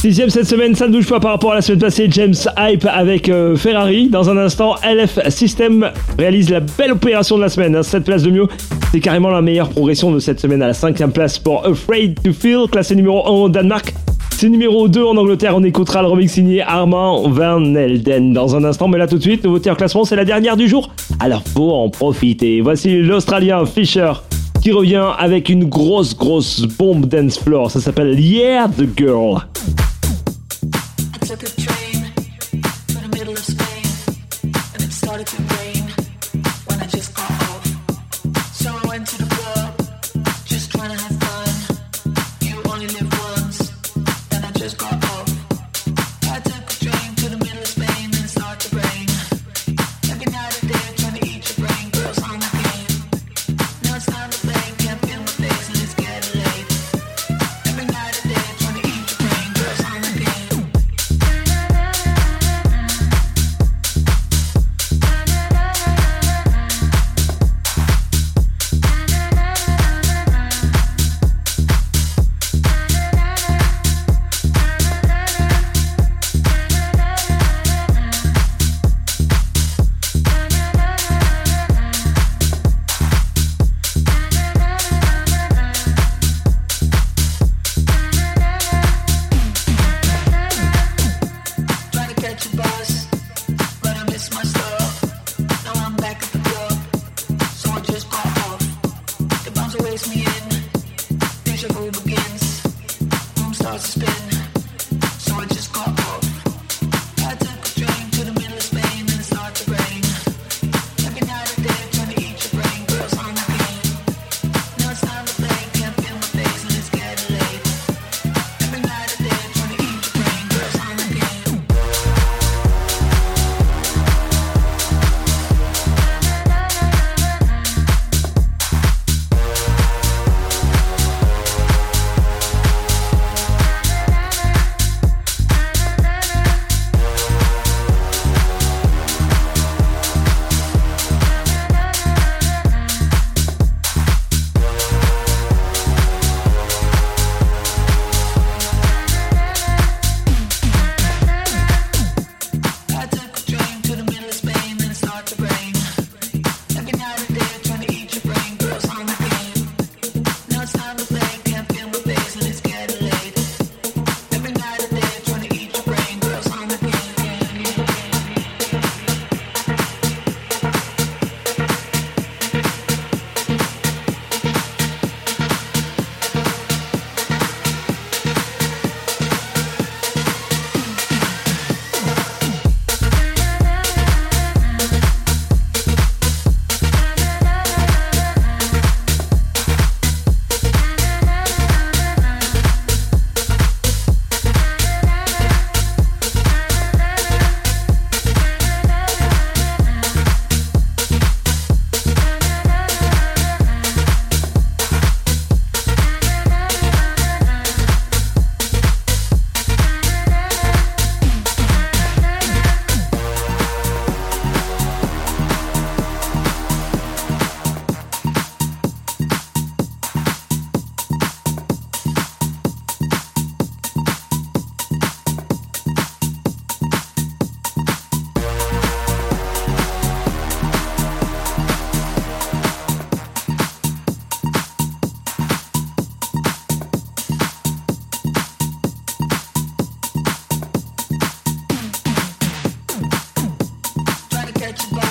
Sixième cette semaine, ça ne bouge pas par rapport à la semaine passée. James Hype avec euh, Ferrari. Dans un instant, LF System réalise la belle opération de la semaine. Hein. Cette place de mieux, c'est carrément la meilleure progression de cette semaine à la cinquième place pour Afraid to Feel, classé numéro 1 au Danemark. C'est numéro 2 en Angleterre. On écoutera le remix signé Armand Van Elden dans un instant. Mais là tout de suite, nouveauté en classement, c'est la dernière du jour. Alors faut en profiter. Voici l'Australien Fisher qui revient avec une grosse grosse bombe dance floor. Ça s'appelle Yeah the Girl. what you got.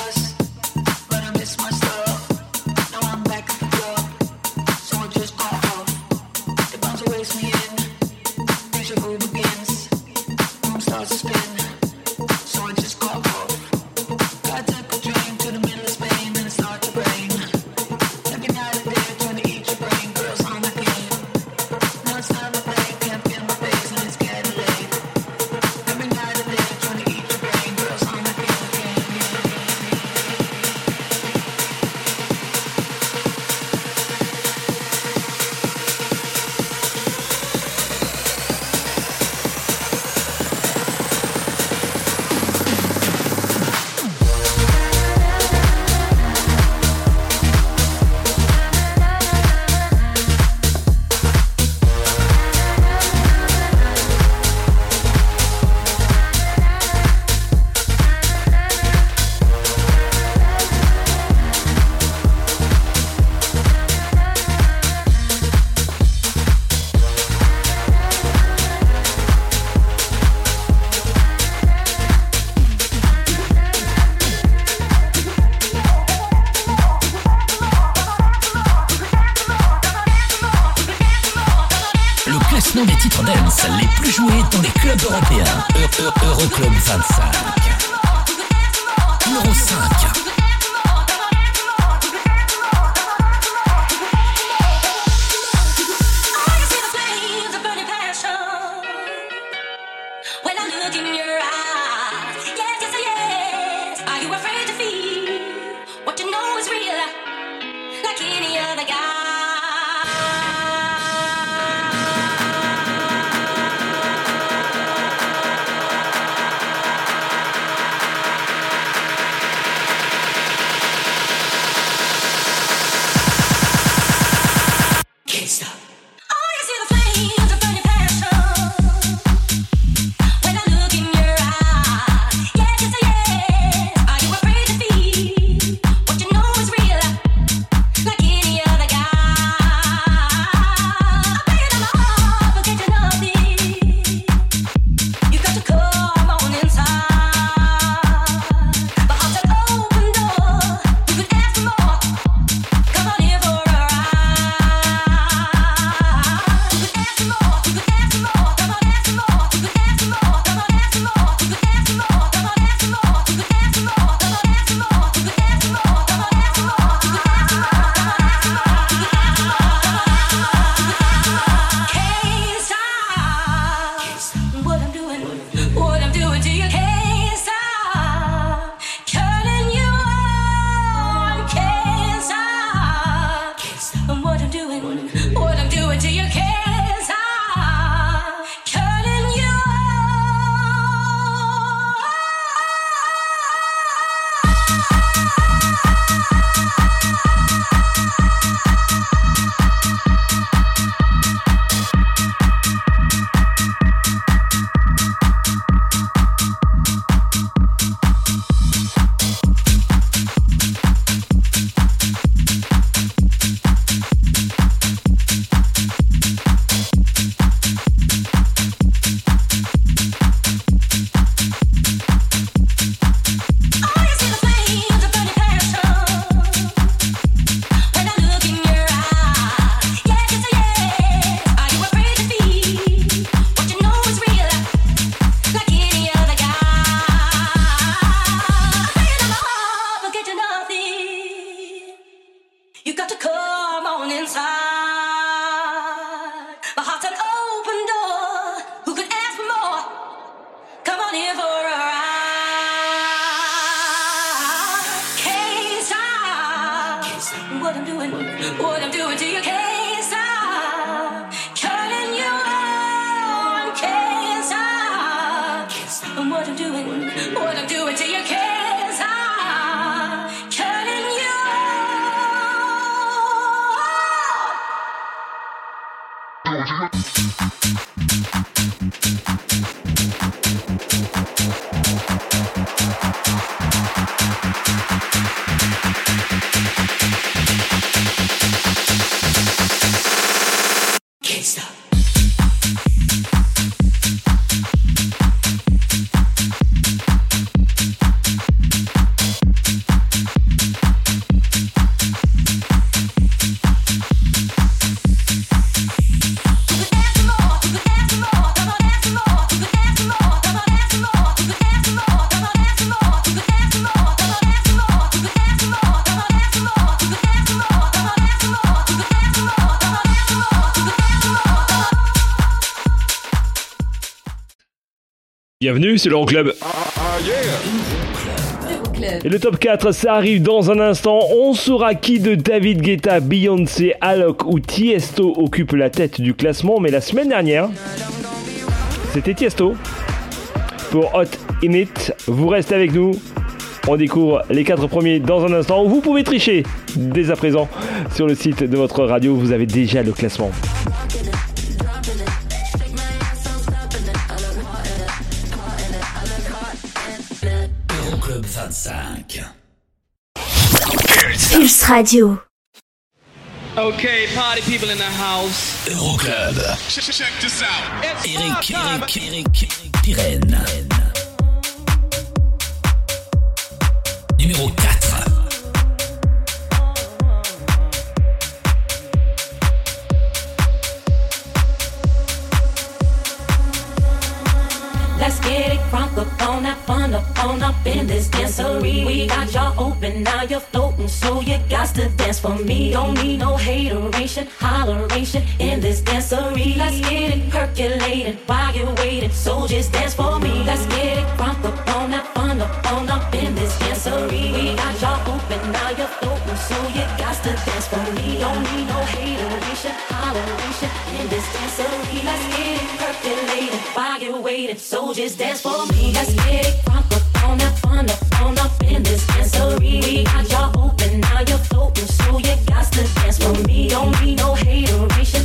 Bienvenue, c'est l'Euroclub. Et le top 4, ça arrive dans un instant. On saura qui de David Guetta, Beyoncé, Alok ou Tiesto occupe la tête du classement. Mais la semaine dernière, c'était Tiesto. Pour Hot In It, vous restez avec nous. On découvre les 4 premiers dans un instant. Vous pouvez tricher dès à présent sur le site de votre radio. Vous avez déjà le classement. Euroclub 25. Pulse Radio. Okay, party people in the house. Euroclub. Check this out. Eric, Eric, Eric, Eric Pirenne. Numéro 4. It up on that fun up on up in this dancery. We got y'all open, now you're floating, so you got to dance for me. Don't need no hateration, holleration in this dancery. Let's get it percolated while you're waiting, so just dance for me. Let's get it crunk up on that fun up on up in this dancery. We got y'all open, now you're floating, so you got to dance for me. Don't need no hateration, holleration in this dancery. Let's get it while you're waiting, so just dance for me. Let's get it crunk up on that fun up on up in this dancery. Got y'all open, now you're floating, so you got to dance for me. Don't need no hateration,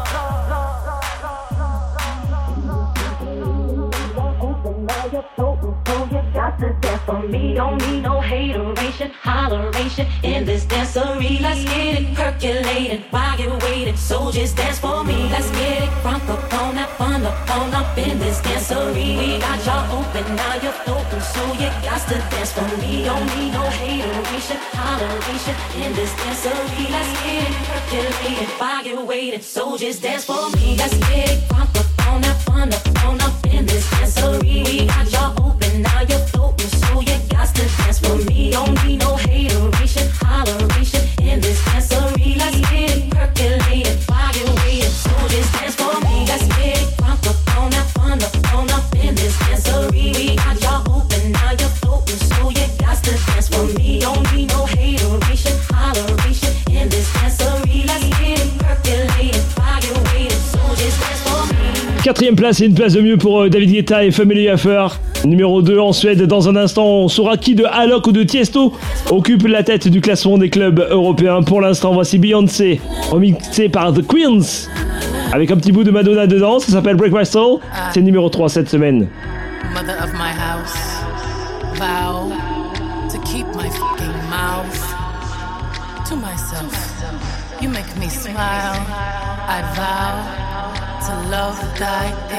To dance for me, don't need no hateration, holleration in this dancery. Let's get it percolated while you're waiting, so just dance for me. Let's get it crunk up on that fun up in this dancery. We got y'all open, now you're floating, so you got to dance for me. Don't need no hateration, holleration in this dancery. Let's get it percolated while you're waiting, so just dance for me. Let's get it crunk up on that fun up up in this dancery. We got y'all open, now you're floating, so you got to dance for me. Don't need no hateration, holleration in this dancery. Quatrième place et une place de mieux pour euh, David Guetta et Family Affair. Numéro 2 en Suède. Dans un instant, on saura qui de Alok ou de Tiesto occupe la tête du classement des clubs européens. Pour l'instant, voici Beyoncé, remixé par The Queens. Avec un petit bout de Madonna dedans, ça s'appelle Break My Soul. C'est numéro 3 cette semaine. mother of my house, vow to keep my fucking mouth to myself. You make me smile. I to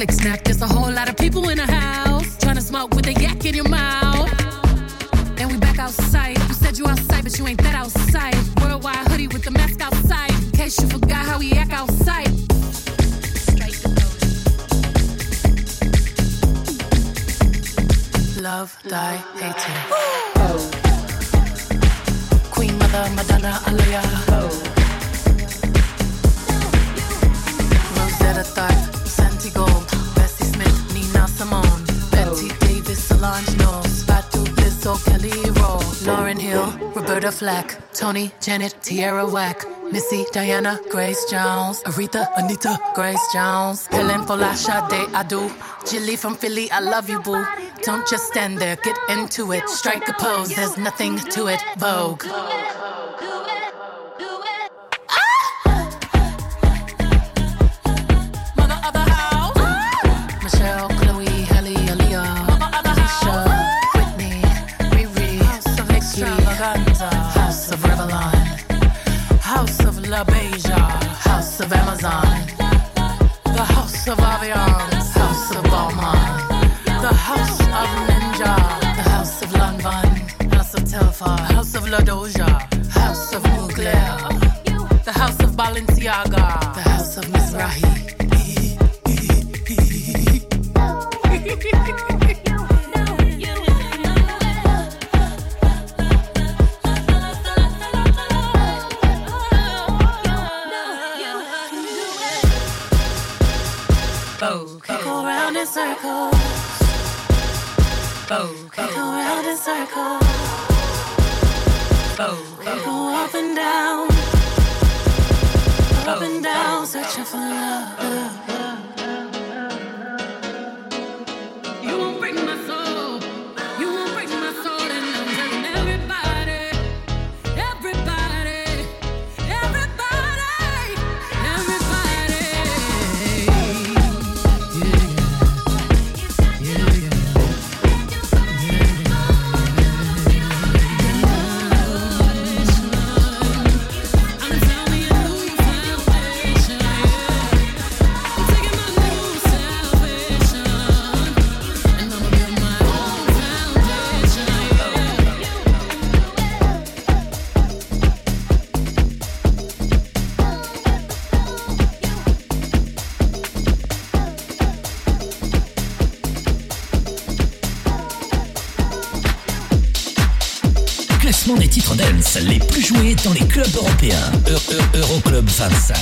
click snap. There's a whole lot of people in the house trying to smoke with a yak in your mouth. And we back outside. You said you outside, but you ain't that outside. Worldwide hoodie with the mask outside. In case you forgot how we act outside. Love, die, hating. Queen Mother, Madonna. Flack, Tony, Janet, Tierra Whack, Missy, Diana, Grace Jones, Aretha, Anita, Grace Jones, Helen Folasha, De Adu, Jilly from Philly, I love you, boo. Don't just stand there, get into it, strike a pose, there's nothing to it, Vogue. House of Amazon, the House of Aviance, House of Balmain, the House of Ninja, the House of Lanvin, House of Telfar, House of La Les plus joués dans les clubs européens. Eu- Eu- Euroclub 25.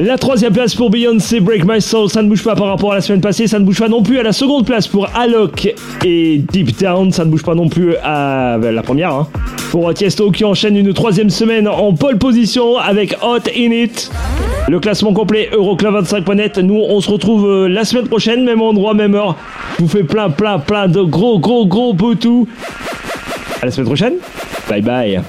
La troisième place pour Beyoncé, Break My Soul, ça ne bouge pas par rapport à la semaine passée, ça ne bouge pas non plus à la seconde place pour Alok et Deep Down, ça ne bouge pas non plus à ben, la première. Hein. Pour Tiesto qui enchaîne une troisième semaine en pole position avec Hot In It. Le classement complet Euroclub25.net. Nous, on se retrouve euh, la semaine prochaine, même endroit, même heure. Je vous fais plein, plein, plein de gros, gros, gros potous. À la semaine prochaine. Bye bye.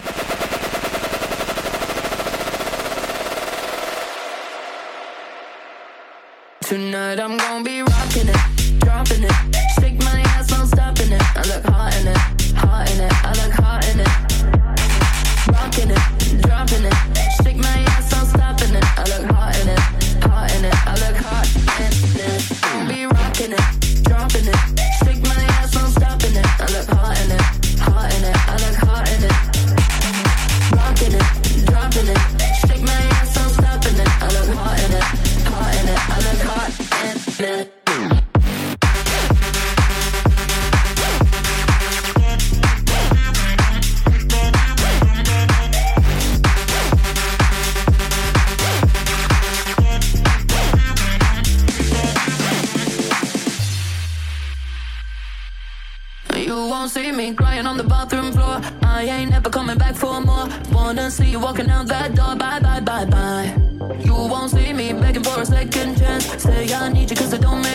Wanna see you walking out that door. Bye, bye, bye, bye. You won't see me begging for a second chance. Say I need you cause it don't make